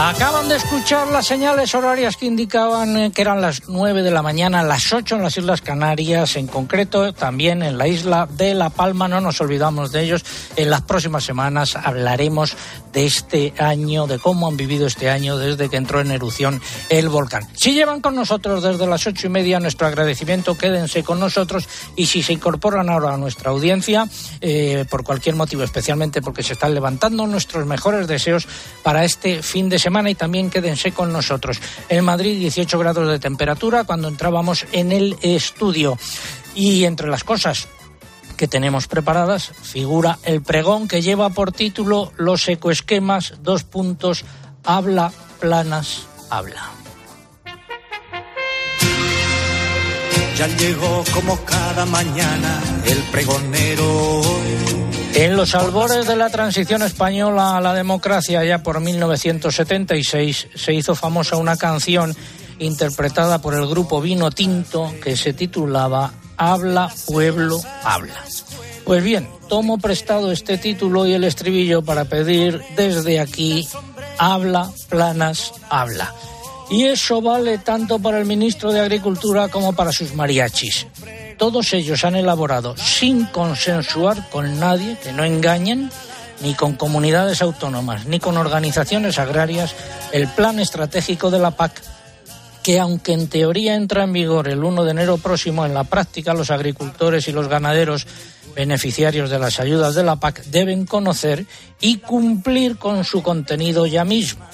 Acaban de escuchar las señales horarias que indicaban eh, que eran las 9 de la mañana, las 8 en las Islas Canarias, en concreto también en la isla de La Palma. No nos olvidamos de ellos. En las próximas semanas hablaremos de este año, de cómo han vivido este año desde que entró en erupción el volcán. Si llevan con nosotros desde las ocho y media, nuestro agradecimiento, quédense con nosotros y si se incorporan ahora a nuestra audiencia, eh, por cualquier motivo, especialmente porque se están levantando nuestros mejores deseos para este fin de semana semana y también quédense con nosotros. En Madrid 18 grados de temperatura cuando entrábamos en el estudio. Y entre las cosas que tenemos preparadas figura el pregón que lleva por título Los ecoesquemas, dos puntos, habla, planas, habla. Ya llegó como cada mañana el pregonero en los albores de la transición española a la democracia, ya por 1976, se hizo famosa una canción interpretada por el grupo Vino Tinto que se titulaba Habla, pueblo, habla. Pues bien, tomo prestado este título y el estribillo para pedir desde aquí, habla, planas, habla. Y eso vale tanto para el ministro de Agricultura como para sus mariachis todos ellos han elaborado sin consensuar con nadie, que no engañen, ni con comunidades autónomas, ni con organizaciones agrarias, el plan estratégico de la PAC, que aunque en teoría entra en vigor el 1 de enero próximo, en la práctica los agricultores y los ganaderos beneficiarios de las ayudas de la PAC deben conocer y cumplir con su contenido ya mismo.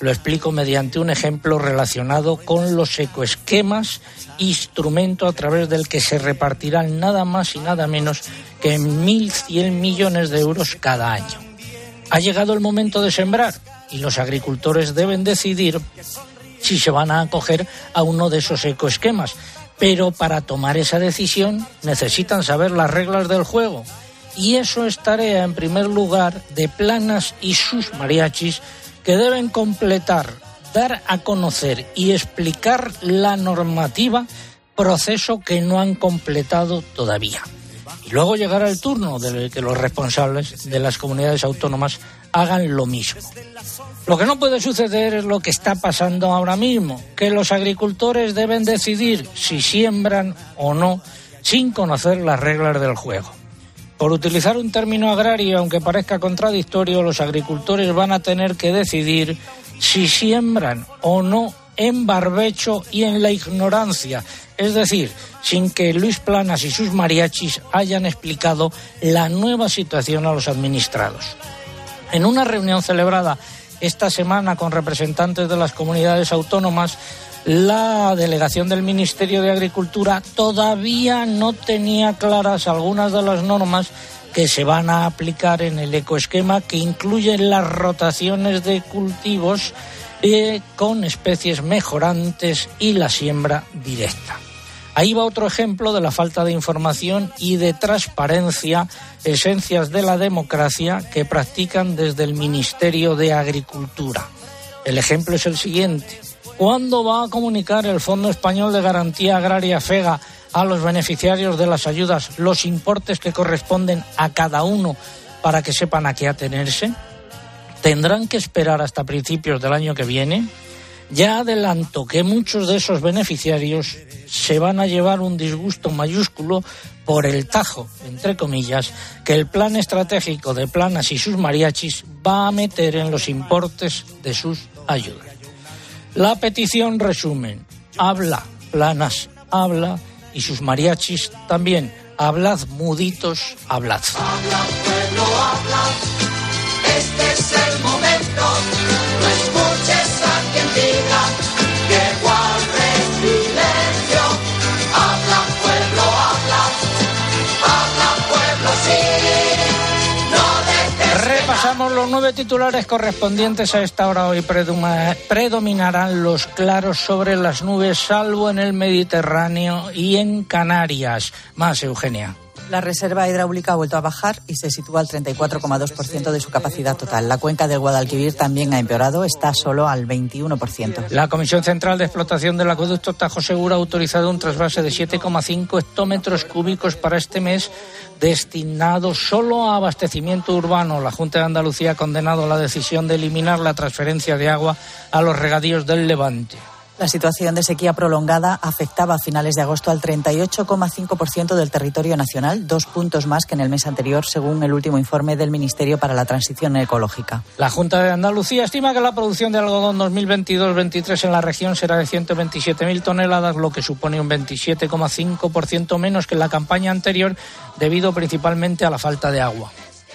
Lo explico mediante un ejemplo relacionado con los ecoesquemas, instrumento a través del que se repartirán nada más y nada menos que 1.100 millones de euros cada año. Ha llegado el momento de sembrar y los agricultores deben decidir si se van a acoger a uno de esos ecoesquemas. Pero para tomar esa decisión necesitan saber las reglas del juego. Y eso es tarea, en primer lugar, de Planas y sus mariachis que deben completar, dar a conocer y explicar la normativa, proceso que no han completado todavía. Y luego llegará el turno de que los responsables de las comunidades autónomas hagan lo mismo. Lo que no puede suceder es lo que está pasando ahora mismo, que los agricultores deben decidir si siembran o no sin conocer las reglas del juego. Por utilizar un término agrario, aunque parezca contradictorio, los agricultores van a tener que decidir si siembran o no en barbecho y en la ignorancia, es decir, sin que Luis Planas y sus mariachis hayan explicado la nueva situación a los administrados. En una reunión celebrada esta semana con representantes de las comunidades autónomas, la delegación del Ministerio de Agricultura todavía no tenía claras algunas de las normas que se van a aplicar en el ecoesquema que incluyen las rotaciones de cultivos eh, con especies mejorantes y la siembra directa. Ahí va otro ejemplo de la falta de información y de transparencia, esencias de la democracia que practican desde el Ministerio de Agricultura. El ejemplo es el siguiente. ¿Cuándo va a comunicar el Fondo Español de Garantía Agraria FEGA a los beneficiarios de las ayudas los importes que corresponden a cada uno para que sepan a qué atenerse? ¿Tendrán que esperar hasta principios del año que viene? Ya adelanto que muchos de esos beneficiarios se van a llevar un disgusto mayúsculo por el tajo, entre comillas, que el plan estratégico de Planas y sus mariachis va a meter en los importes de sus ayudas. La petición resumen, habla, planas, habla, y sus mariachis también, hablad muditos, hablad. Habla, Los nueve titulares correspondientes a esta hora. Hoy predominarán los claros sobre las nubes, salvo en el Mediterráneo y en Canarias. Más, Eugenia. La reserva hidráulica ha vuelto a bajar y se sitúa al 34,2% de su capacidad total. La cuenca del Guadalquivir también ha empeorado, está solo al 21%. La Comisión Central de Explotación del Acueducto Tajo Segura ha autorizado un trasvase de 7,5 hectómetros cúbicos para este mes destinado solo a abastecimiento urbano. La Junta de Andalucía ha condenado la decisión de eliminar la transferencia de agua a los regadíos del Levante. La situación de sequía prolongada afectaba a finales de agosto al 38,5% del territorio nacional, dos puntos más que en el mes anterior, según el último informe del Ministerio para la Transición Ecológica. La Junta de Andalucía estima que la producción de algodón 2022-23 en la región será de 127.000 toneladas, lo que supone un 27,5% menos que en la campaña anterior, debido principalmente a la falta de agua.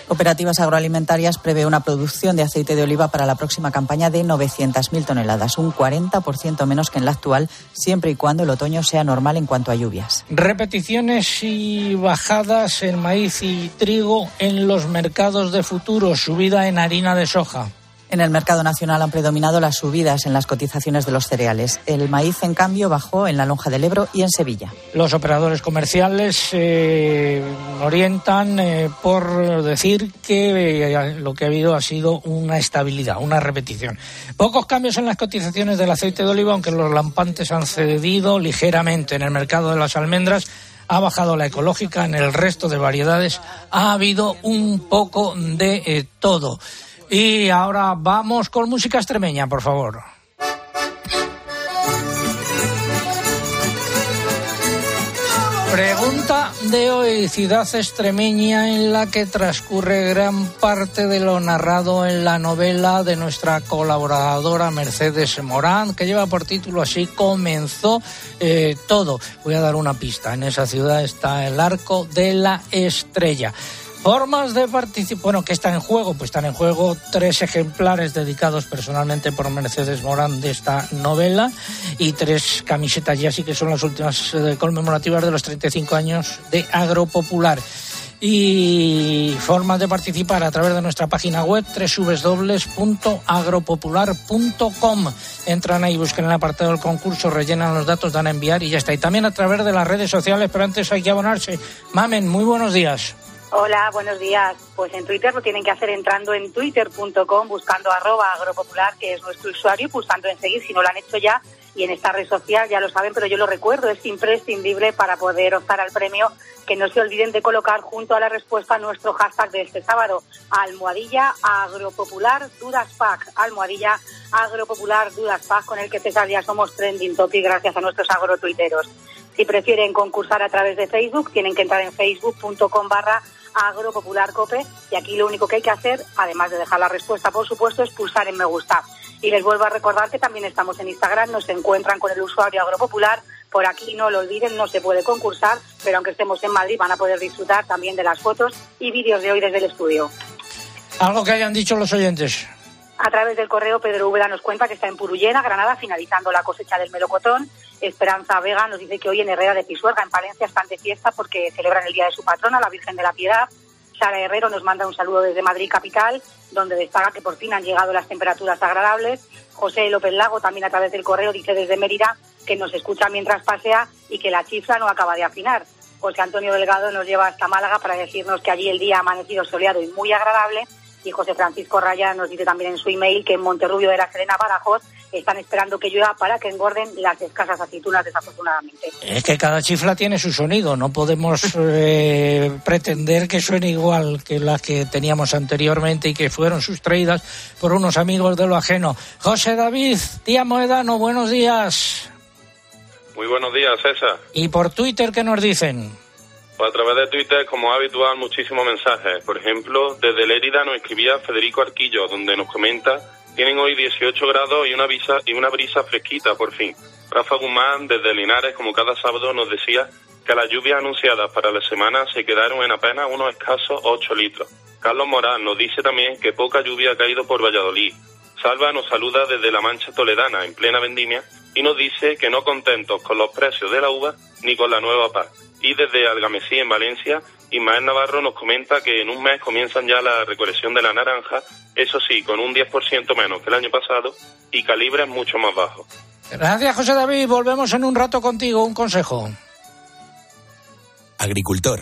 Cooperativas Agroalimentarias prevé una producción de aceite de oliva para la próxima campaña de 900.000 toneladas, un 40% menos que en la actual, siempre y cuando el otoño sea normal en cuanto a lluvias. Repeticiones y bajadas en maíz y trigo en los mercados de futuro, subida en harina de soja. En el mercado nacional han predominado las subidas en las cotizaciones de los cereales. El maíz, en cambio, bajó en la lonja del Ebro y en Sevilla. Los operadores comerciales eh, orientan eh, por decir que eh, lo que ha habido ha sido una estabilidad, una repetición. Pocos cambios en las cotizaciones del aceite de oliva, aunque los lampantes han cedido ligeramente en el mercado de las almendras ha bajado la ecológica, en el resto de variedades ha habido un poco de todo. Y ahora vamos con música extremeña, por favor. Pregunta de hoy, ciudad extremeña en la que transcurre gran parte de lo narrado en la novela de nuestra colaboradora Mercedes Morán, que lleva por título así Comenzó eh, todo. Voy a dar una pista, en esa ciudad está el Arco de la Estrella. Formas de participar. Bueno, ¿qué está en juego? Pues están en juego tres ejemplares dedicados personalmente por Mercedes Morán de esta novela y tres camisetas ya sí que son las últimas eh, conmemorativas de los 35 años de Agropopular. Y formas de participar a través de nuestra página web www.agropopular.com. Entran ahí, buscan el apartado del concurso, rellenan los datos, dan a enviar y ya está. Y también a través de las redes sociales, pero antes hay que abonarse. Mamen, muy buenos días. Hola, buenos días. Pues en Twitter lo tienen que hacer entrando en twitter.com, buscando arroba agropopular, que es nuestro usuario, y pulsando en seguir si no lo han hecho ya. Y en esta red social ya lo saben, pero yo lo recuerdo, es imprescindible para poder optar al premio que no se olviden de colocar junto a la respuesta nuestro hashtag de este sábado, almohadilla agropopular dudas pack, almohadilla agropopular dudas pack, con el que César ya somos trending topic gracias a nuestros agrotuiteros. Si prefieren concursar a través de Facebook, tienen que entrar en facebook.com barra Agropopular Cope y aquí lo único que hay que hacer, además de dejar la respuesta por supuesto, es pulsar en me gusta. Y les vuelvo a recordar que también estamos en Instagram, nos encuentran con el usuario Agropopular, por aquí no lo olviden, no se puede concursar, pero aunque estemos en Madrid van a poder disfrutar también de las fotos y vídeos de hoy desde el estudio. Algo que hayan dicho los oyentes. A través del correo, Pedro Úbeda nos cuenta que está en Purullena, Granada, finalizando la cosecha del melocotón. Esperanza Vega nos dice que hoy en Herrera de Pisuerga, en Palencia, están de fiesta porque celebran el Día de su patrona, la Virgen de la Piedad. Sara Herrero nos manda un saludo desde Madrid capital, donde destaca que por fin han llegado las temperaturas agradables. José López Lago también a través del correo dice desde Mérida que nos escucha mientras pasea y que la chifla no acaba de afinar. José Antonio Delgado nos lleva hasta Málaga para decirnos que allí el día ha amanecido soleado y muy agradable. Y José Francisco Raya nos dice también en su email que en Monterrubio de la Serena, Badajoz, están esperando que llueva para que engorden las escasas aceitunas, desafortunadamente. Es que cada chifla tiene su sonido, no podemos eh, pretender que suene igual que las que teníamos anteriormente y que fueron sustraídas por unos amigos de lo ajeno. José David, tía Moedano, buenos días. Muy buenos días, César. ¿Y por Twitter qué nos dicen? Pues a través de Twitter, como habitual, muchísimos mensajes. Por ejemplo, desde Lérida nos escribía Federico Arquillo, donde nos comenta tienen hoy 18 grados y una brisa, y una brisa fresquita, por fin. Rafa Guzmán, desde Linares, como cada sábado, nos decía que las lluvias anunciadas para la semana se quedaron en apenas unos escasos 8 litros. Carlos Morán nos dice también que poca lluvia ha caído por Valladolid. Salva nos saluda desde La Mancha Toledana, en plena vendimia, y nos dice que no contentos con los precios de la uva ni con la nueva paz. Y desde Algamesí, en Valencia, Ismael Navarro nos comenta que en un mes comienzan ya la recolección de la naranja, eso sí, con un 10% menos que el año pasado y calibres mucho más bajos. Gracias, José David. Volvemos en un rato contigo. Un consejo. Agricultor,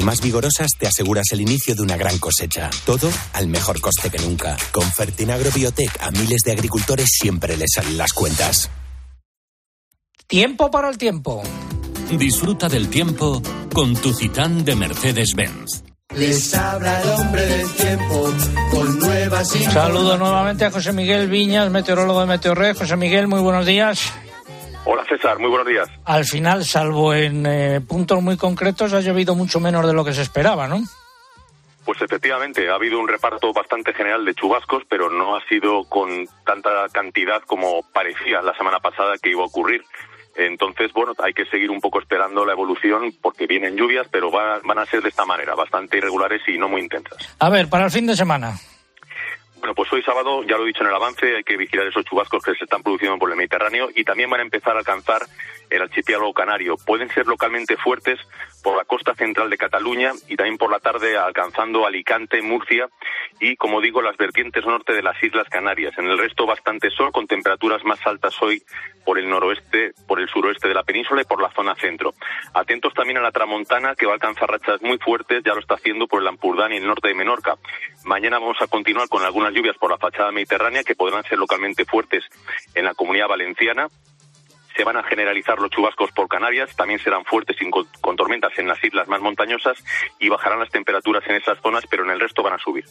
y más vigorosas te aseguras el inicio de una gran cosecha. Todo al mejor coste que nunca. Con Fertinagro Biotech a miles de agricultores siempre les salen las cuentas. Tiempo para el tiempo. Disfruta del tiempo con tu Citán de Mercedes-Benz. Les habla el hombre del tiempo con nuevas Saludo nuevamente a José Miguel Viñas, meteorólogo de Meteorred. José Miguel, muy buenos días. Hola César, muy buenos días. Al final, salvo en eh, puntos muy concretos, ha llovido mucho menos de lo que se esperaba, ¿no? Pues efectivamente, ha habido un reparto bastante general de chubascos, pero no ha sido con tanta cantidad como parecía la semana pasada que iba a ocurrir. Entonces, bueno, hay que seguir un poco esperando la evolución porque vienen lluvias, pero van a ser de esta manera, bastante irregulares y no muy intensas. A ver, para el fin de semana. Bueno, pues hoy sábado, ya lo he dicho en el avance, hay que vigilar esos chubascos que se están produciendo por el Mediterráneo y también van a empezar a alcanzar el archipiélago canario. Pueden ser localmente fuertes por la costa central de Cataluña y también por la tarde alcanzando Alicante, Murcia y, como digo, las vertientes norte de las Islas Canarias. En el resto bastante sol con temperaturas más altas hoy por el noroeste, por el suroeste de la península y por la zona centro. Atentos también a la tramontana que va a alcanzar rachas muy fuertes, ya lo está haciendo por el Ampurdán y el norte de Menorca. Mañana vamos a continuar con algunas lluvias por la fachada mediterránea que podrán ser localmente fuertes en la comunidad valenciana se van a generalizar los chubascos por Canarias, también serán fuertes con, tormentas en las islas más montañosas y bajarán las temperaturas en esas zonas, pero en el resto van a subir.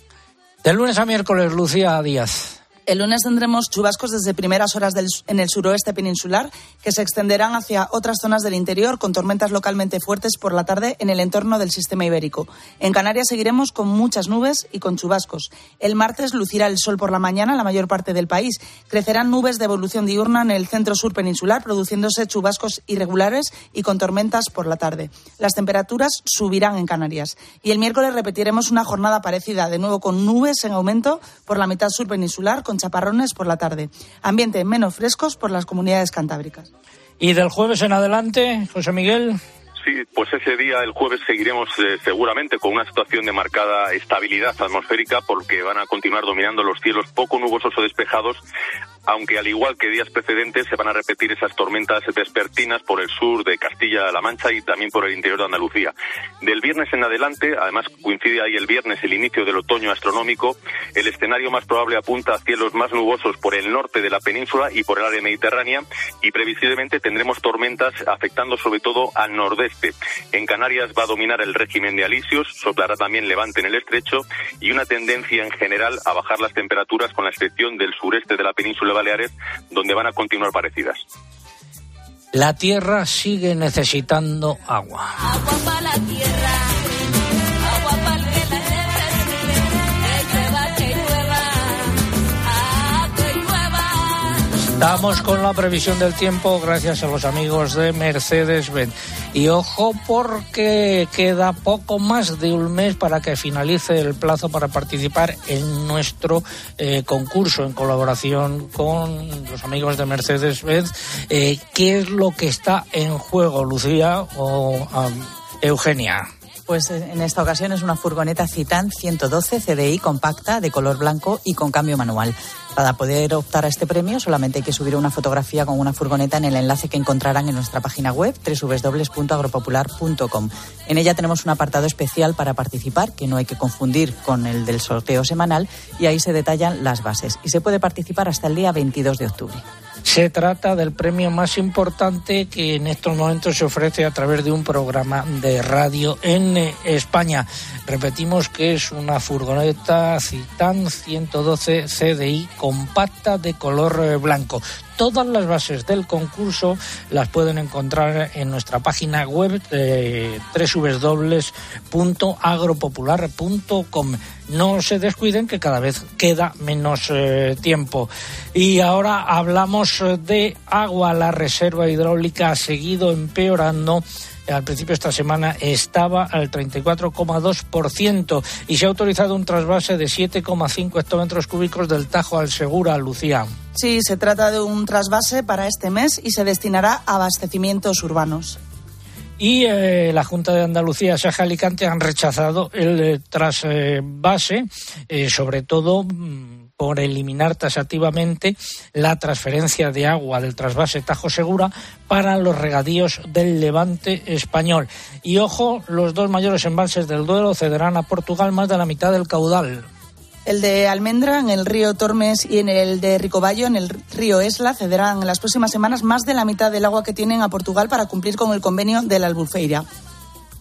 De lunes a miércoles, Lucía Díaz. El lunes tendremos chubascos desde primeras horas en el suroeste peninsular que se extenderán hacia otras zonas del interior con tormentas localmente fuertes por la tarde en el entorno del sistema ibérico. En Canarias seguiremos con muchas nubes y con chubascos. El martes lucirá el sol por la mañana en la mayor parte del país. Crecerán nubes de evolución diurna en el centro sur peninsular, produciéndose chubascos irregulares y con tormentas por la tarde. Las temperaturas subirán en Canarias. Y el miércoles repetiremos una jornada parecida, de nuevo con nubes en aumento por la mitad sur peninsular, con chaparrones por la tarde. Ambiente menos frescos por las comunidades cantábricas. ¿Y del jueves en adelante, José Miguel? Sí, pues ese día, el jueves, seguiremos eh, seguramente con una situación de marcada estabilidad atmosférica porque van a continuar dominando los cielos poco nubosos o despejados aunque al igual que días precedentes se van a repetir esas tormentas vespertinas por el sur de Castilla-La Mancha y también por el interior de Andalucía. Del viernes en adelante, además coincide ahí el viernes el inicio del otoño astronómico, el escenario más probable apunta a cielos más nubosos por el norte de la península y por el área mediterránea y previsiblemente tendremos tormentas afectando sobre todo al nordeste. En Canarias va a dominar el régimen de alisios, soplará también levante en el estrecho y una tendencia en general a bajar las temperaturas con la excepción del sureste de la península Baleares, donde van a continuar parecidas. La tierra sigue necesitando agua. Agua para la tierra, agua para la llueva, ah. Estamos con la previsión del tiempo gracias a los amigos de Mercedes-Benz. Y ojo porque queda poco más de un mes para que finalice el plazo para participar en nuestro eh, concurso en colaboración con los amigos de Mercedes-Benz. Eh, ¿Qué es lo que está en juego, Lucía o um, Eugenia? Pues en esta ocasión es una furgoneta Citan 112 CDI compacta de color blanco y con cambio manual. Para poder optar a este premio solamente hay que subir una fotografía con una furgoneta en el enlace que encontrarán en nuestra página web www.agropopular.com. En ella tenemos un apartado especial para participar que no hay que confundir con el del sorteo semanal y ahí se detallan las bases y se puede participar hasta el día 22 de octubre. Se trata del premio más importante que en estos momentos se ofrece a través de un programa de radio en España. Repetimos que es una furgoneta Citan 112 CDI compacta de color blanco. Todas las bases del concurso las pueden encontrar en nuestra página web eh, www.agropopular.com. No se descuiden que cada vez queda menos eh, tiempo. Y ahora hablamos de agua. La reserva hidráulica ha seguido empeorando al principio de esta semana estaba al 34,2% y se ha autorizado un trasvase de 7,5 hectómetros cúbicos del Tajo al Segura, Lucía. Sí, se trata de un trasvase para este mes y se destinará a abastecimientos urbanos. Y eh, la Junta de Andalucía, Saja Alicante, han rechazado el eh, trasvase, eh, sobre todo mm, por eliminar tasativamente la transferencia de agua del trasvase Tajo Segura para los regadíos del levante español. Y ojo, los dos mayores embalses del Duero cederán a Portugal más de la mitad del caudal. El de Almendra en el río Tormes y en el de Ricoballo en el río Esla cederán en las próximas semanas más de la mitad del agua que tienen a Portugal para cumplir con el convenio de la Albufeira.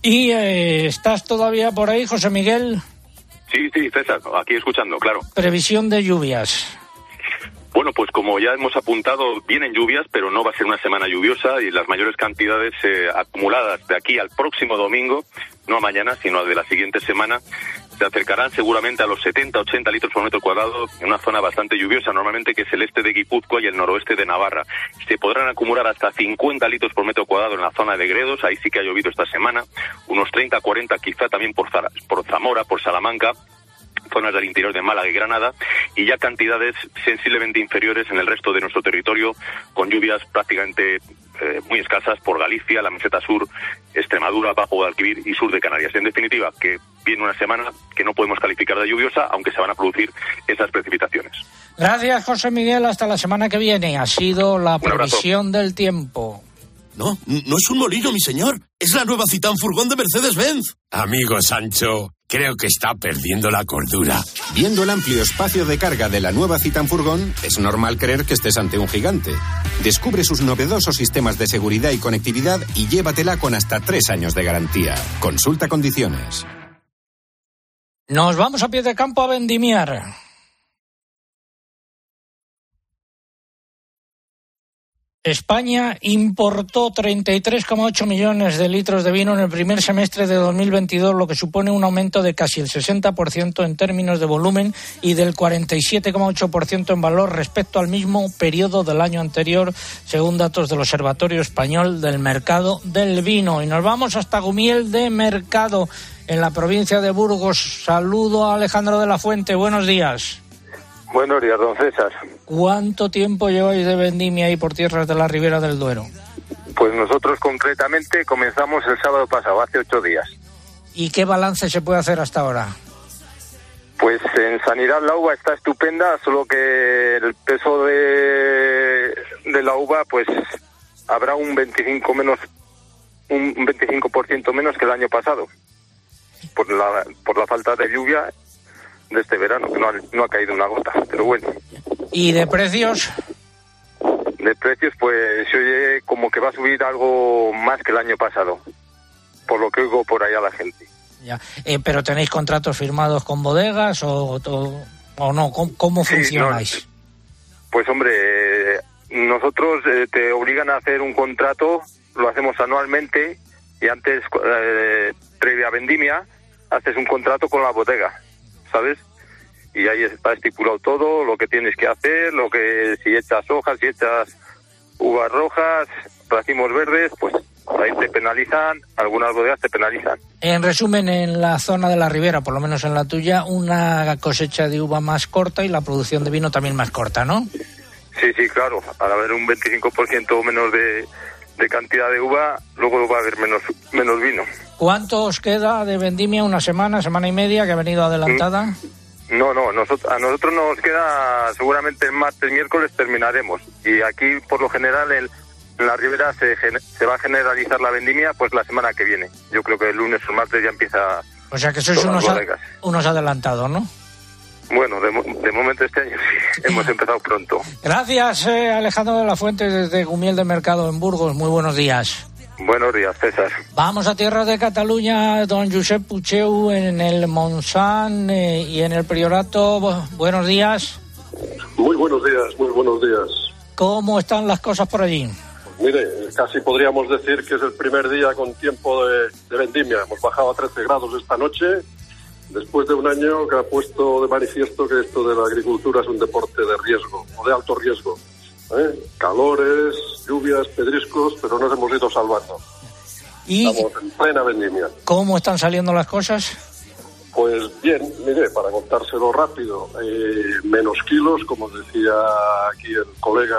¿Y eh, estás todavía por ahí, José Miguel? Sí, sí, César, aquí escuchando, claro. Previsión de lluvias. Bueno, pues como ya hemos apuntado, vienen lluvias, pero no va a ser una semana lluviosa y las mayores cantidades eh, acumuladas de aquí al próximo domingo, no a mañana, sino a de la siguiente semana, se acercarán seguramente a los 70-80 litros por metro cuadrado en una zona bastante lluviosa, normalmente que es el este de Guipúzcoa y el noroeste de Navarra. Se podrán acumular hasta 50 litros por metro cuadrado en la zona de Gredos, ahí sí que ha llovido esta semana, unos 30-40 quizá también por, Zamora, por Salamanca, zonas del interior de Málaga y Granada y ya cantidades sensiblemente inferiores en el resto de nuestro territorio con lluvias prácticamente eh, muy escasas por Galicia, la meseta sur, Extremadura, Bajo Guadalquivir y sur de Canarias. En definitiva, que viene una semana que no podemos calificar de lluviosa, aunque se van a producir esas precipitaciones. Gracias, José Miguel. Hasta la semana que viene. Ha sido la previsión del tiempo. No, no es un molino, mi señor. Es la nueva Citán Furgón de Mercedes-Benz. Amigo Sancho, creo que está perdiendo la cordura. Viendo el amplio espacio de carga de la nueva Citan Furgón, es normal creer que estés ante un gigante. Descubre sus novedosos sistemas de seguridad y conectividad y llévatela con hasta tres años de garantía. Consulta condiciones. Nos vamos a pie de campo a vendimiar. España importó 33,8 millones de litros de vino en el primer semestre de 2022, lo que supone un aumento de casi el 60% en términos de volumen y del 47,8% en valor respecto al mismo periodo del año anterior, según datos del Observatorio Español del Mercado del Vino. Y nos vamos hasta Gumiel de Mercado, en la provincia de Burgos. Saludo a Alejandro de la Fuente. Buenos días. Buenos días, don César. ¿Cuánto tiempo lleváis de vendimia ahí por tierras de la Ribera del Duero? Pues nosotros concretamente comenzamos el sábado pasado, hace ocho días. ¿Y qué balance se puede hacer hasta ahora? Pues en sanidad la uva está estupenda, solo que el peso de, de la uva pues habrá un 25 menos un 25% menos que el año pasado por la por la falta de lluvia de este verano que no ha, no ha caído una gota, pero bueno. ¿Y de precios? De precios, pues se oye como que va a subir algo más que el año pasado, por lo que oigo por allá la gente. Ya. Eh, ¿Pero tenéis contratos firmados con bodegas o, o, o no? ¿Cómo, cómo Sí, funcionáis? Pues hombre, eh, nosotros eh, te obligan a hacer un contrato, lo hacemos anualmente y antes, eh, previa vendimia, haces un contrato con la bodega, ¿sabes? Y ahí está estipulado todo, lo que tienes que hacer, lo que si echas hojas, si echas uvas rojas, racimos verdes, pues ahí te penalizan, algunas bodegas te penalizan. En resumen, en la zona de la Ribera, por lo menos en la tuya, una cosecha de uva más corta y la producción de vino también más corta, ¿no? Sí, sí, claro. Al haber un 25% menos de, de cantidad de uva, luego va a haber menos, menos vino. ¿Cuánto os queda de vendimia? ¿Una semana, semana y media que ha venido adelantada? No, no, nosotros, a nosotros nos queda seguramente el martes, miércoles terminaremos. Y aquí, por lo general, el- en la ribera se, se va a generalizar la vendimia pues la semana que viene. Yo creo que el lunes o el martes ya empieza... O sea que sois unos, a- unos adelantados, ¿no? Bueno, de, de momento este año sí, hemos empezado pronto. Gracias, eh, Alejandro de la Fuente, desde Gumiel de Mercado en Burgos. Muy buenos días. Buenos días, César. Vamos a tierras de Cataluña, don Josep Pucheu en el Montsant eh, y en el Priorato. Bu- Buenos días. Muy buenos días, muy buenos días. ¿Cómo están las cosas por allí? Mire, casi podríamos decir que es el primer día con tiempo de, de vendimia. Hemos bajado a 13 grados esta noche, después de un año que ha puesto de manifiesto que esto de la agricultura es un deporte de riesgo, o de alto riesgo. ¿eh? Calores, lluvias, pedriscos, pero nos hemos ido salvando. ¿Y Estamos en plena vendimia. cómo están saliendo las cosas? Pues bien, mire, para contárselo rápido, eh, menos kilos, como decía aquí el colega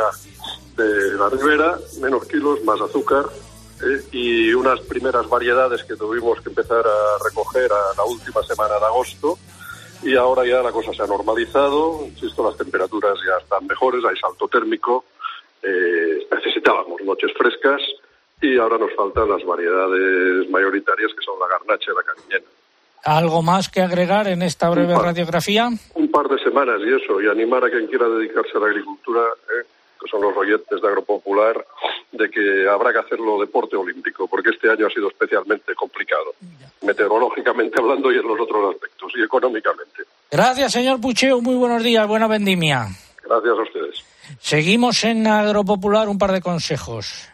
de la Ribera, menos kilos, más azúcar eh, y unas primeras variedades que tuvimos que empezar a recoger a la última semana de agosto y ahora ya la cosa se ha normalizado, insisto, las temperaturas ya están mejores, hay salto térmico, eh, necesitábamos noches frescas y ahora nos faltan las variedades mayoritarias que son la garnacha y la cariñena. ¿Algo más que agregar en esta breve par. radiografía? un par de semanas y eso, y animar a quien quiera dedicarse a la agricultura, ¿eh? Que son los oyentes de Agropopular, de que habrá que hacerlo deporte olímpico, porque este año ha sido especialmente complicado, meteorológicamente hablando y en los otros aspectos, y económicamente. Gracias, señor Pucheo. Muy buenos días. Buena vendimia. Gracias a ustedes. Seguimos en Agropopular. Un par de consejos.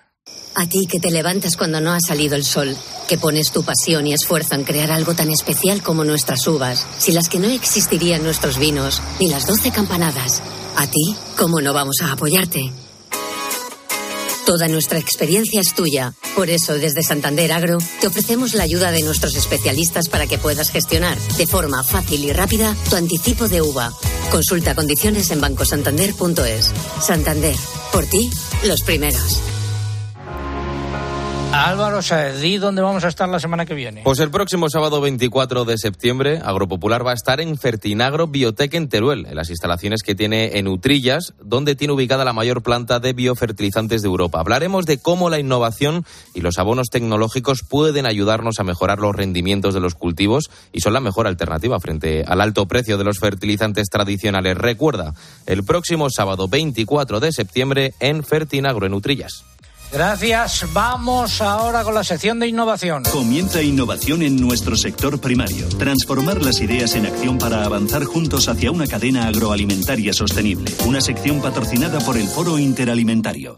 A ti que te levantas cuando no ha salido el sol, que pones tu pasión y esfuerzo en crear algo tan especial como nuestras uvas, sin las que no existirían nuestros vinos, ni las doce campanadas. A ti, ¿cómo no vamos a apoyarte? Toda nuestra experiencia es tuya. Por eso, desde Santander Agro, te ofrecemos la ayuda de nuestros especialistas para que puedas gestionar de forma fácil y rápida tu anticipo de uva. Consulta condiciones en bancosantander.es. Santander, por ti, los primeros. Álvaro Saez, dónde vamos a estar la semana que viene. Pues el próximo sábado 24 de septiembre, Agropopular va a estar en Fertinagro Biotech en Teruel, en las instalaciones que tiene en Utrillas, donde tiene ubicada la mayor planta de biofertilizantes de Europa. Hablaremos de cómo la innovación y los abonos tecnológicos pueden ayudarnos a mejorar los rendimientos de los cultivos y son la mejor alternativa frente al alto precio de los fertilizantes tradicionales. Recuerda, el próximo sábado 24 de septiembre en Fertinagro en Utrillas. Gracias. Vamos ahora con la sección de innovación. Comienza innovación en nuestro sector primario. Transformar las ideas en acción para avanzar juntos hacia una cadena agroalimentaria sostenible. Una sección patrocinada por el Foro Interalimentario.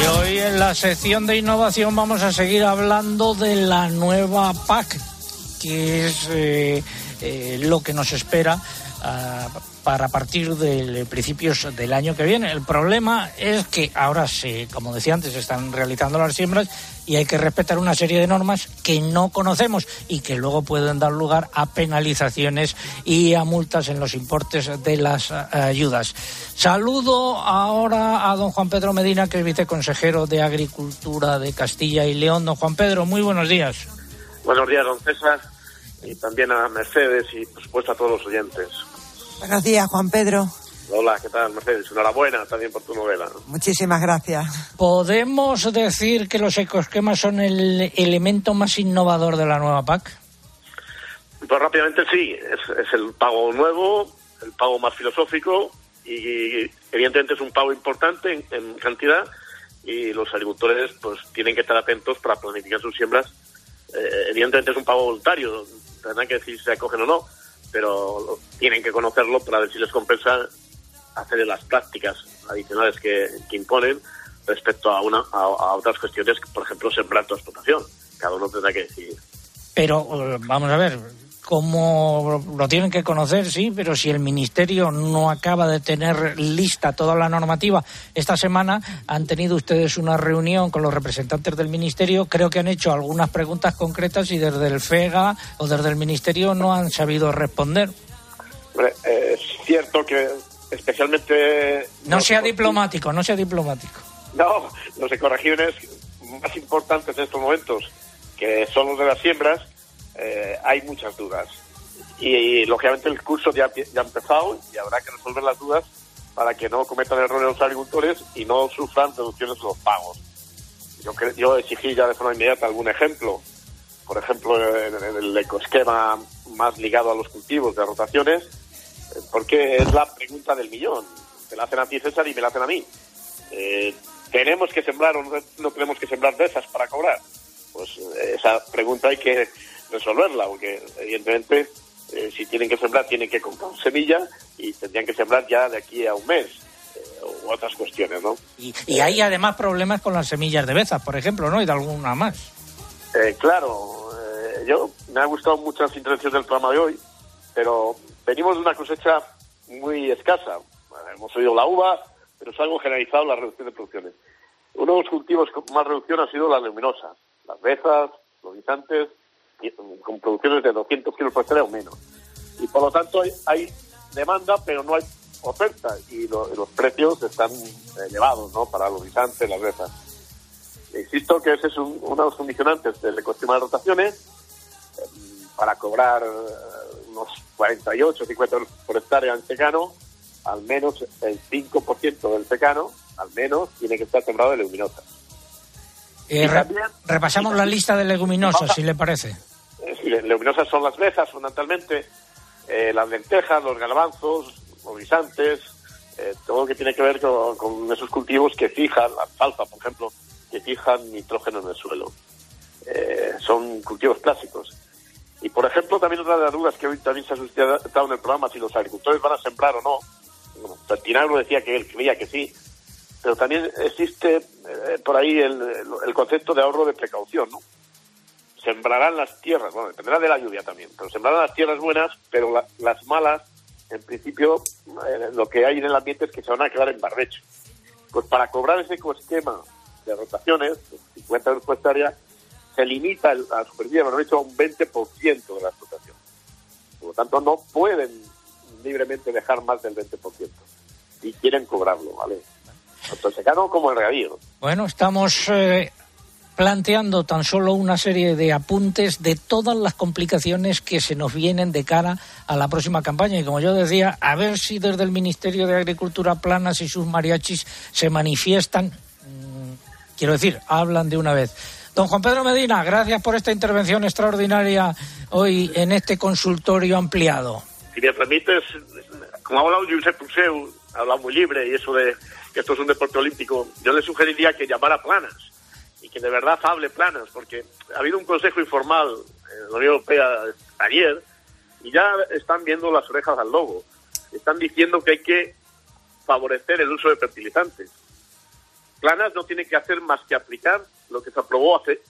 Y hoy en la sección de innovación vamos a seguir hablando de la nueva PAC, que es eh, eh, lo que nos espera ah, para partir de principios del año que viene. El problema es que ahora se, como decía antes, se están realizando las siembras y hay que respetar una serie de normas que no conocemos y que luego pueden dar lugar a penalizaciones y a multas en los importes de las ah, ayudas. Saludo ahora a don Juan Pedro Medina, que es viceconsejero de Agricultura de Castilla y León. Don Juan Pedro, muy buenos días. Buenos días, don César, y también a Mercedes y, por supuesto, a todos los oyentes. Buenos días, Juan Pedro. Hola, ¿qué tal, Mercedes? Enhorabuena también por tu novela. Muchísimas gracias. ¿Podemos decir que los ecoesquemas son el elemento más innovador de la nueva PAC? Pues rápidamente sí, es, es el pago nuevo, el pago más filosófico y evidentemente es un pago importante en, en cantidad y los agricultores pues tienen que estar atentos para planificar sus siembras. Eh, evidentemente es un pago voluntario, tendrán que decir si se acogen o no, pero tienen que conocerlo para ver si les compensa hacer las prácticas adicionales que, imponen respecto a una a, a, otras cuestiones, por ejemplo, sembrar tu explotación. Cada uno tendrá que decidir. Pero eh, vamos a ver, cómo lo tienen que conocer, sí, pero si el Ministerio no acaba de tener lista toda la normativa, esta semana han tenido ustedes una reunión con los representantes del Ministerio, creo que han hecho algunas preguntas concretas y desde el FEGA o desde el Ministerio no han sabido responder. Eh, es cierto que especialmente... No sea diplomático, no sea diplomático. No, los ecoregiones más importantes en estos momentos, que son los de las siembras, eh, hay muchas dudas. Y, y, lógicamente el curso ya, ya ha empezado y habrá que resolver las dudas para que no cometan errores los agricultores y no sufran reducciones en los pagos. Yo, yo exigí ya de forma inmediata algún ejemplo, por ejemplo, en, en el ecoesquema más ligado a los cultivos de rotaciones, porque es la pregunta del millón. Te la hacen a ti, César, y me la hacen a mí. Eh, ¿Tenemos que sembrar o no, no tenemos que sembrar de esas para cobrar? Pues eh, esa pregunta hay que resolverla, porque evidentemente eh, si tienen que sembrar tienen que comprar semilla y tendrían que sembrar ya de aquí a un mes eh, u otras cuestiones, ¿no? Y, y hay además problemas con las semillas de bezas, por ejemplo, ¿no? Y de alguna más. Eh, claro, yo me ha gustado mucho las intervenciones del programa de hoy pero venimos de una cosecha muy escasa. Bueno, hemos oído la uva, pero es algo generalizado la reducción de producciones. Uno de los cultivos con más reducción ha sido la leguminosa, las bezas, los guisantes, con producciones de 200 kilos por hectárea o menos. Y por lo tanto hay, hay demanda, pero no hay oferta y lo- los precios están elevados ¿no? para los guisantes, las bezas. Insisto que ese es un- uno de los condicionantes del ecosistema de rotaciones eh, para cobrar eh, unos 48, 50 euros por hectárea en secano, al menos el 5% del secano, al menos, tiene que estar sembrado de leguminosa. Eh, re- repasamos la lista de leguminosas, si le parece. Leguminosas son las bezas, fundamentalmente, eh, las lentejas, los garbanzos, los guisantes, eh, todo lo que tiene que ver con, esos cultivos que fijan, la alfalfa, por ejemplo, que fijan nitrógeno en el suelo. Eh, son cultivos clásicos. Y, por ejemplo, también otra de las dudas que hoy también se ha suscitado en el programa, si los agricultores van a sembrar o no. Bueno, Santinagro decía que él creía que sí, pero también existe por ahí el, el concepto de ahorro de precaución, ¿no? Sembrarán las tierras, bueno, dependerá de la lluvia también, pero sembrarán las tierras buenas, pero la- las malas, en principio, eh, lo que hay en el ambiente es que se van a quedar en barbecho. Pues para cobrar ese ecosistema de rotaciones, 50 euros por hectárea, se limita el- la superficie de barbecho a un 20% de la explotación. Por lo tanto, no pueden libremente dejar más del 20%. Y quieren cobrarlo, ¿vale? Tanto el secano como el regadío. Bueno, estamos eh, planteando tan solo una serie de apuntes de todas las complicaciones que se nos vienen de cara a la próxima campaña. Y como yo decía, a ver si desde el Ministerio de Agricultura Planas y sus mariachis se manifiestan, mm, quiero decir, hablan de una vez. Don Juan Pedro Medina, gracias por esta intervención extraordinaria hoy en este consultorio ampliado. si me permites, como ha hablado Josep Puseu, ha hablado muy libre y eso de que esto es un deporte olímpico, yo le sugeriría que llamara planas que de verdad hable planas, porque ha habido un consejo informal en la Unión Europea ayer y ya están viendo las orejas al lobo. Están diciendo que hay que favorecer el uso de fertilizantes. Planas no tiene que hacer más que aplicar lo que se aprobó hace,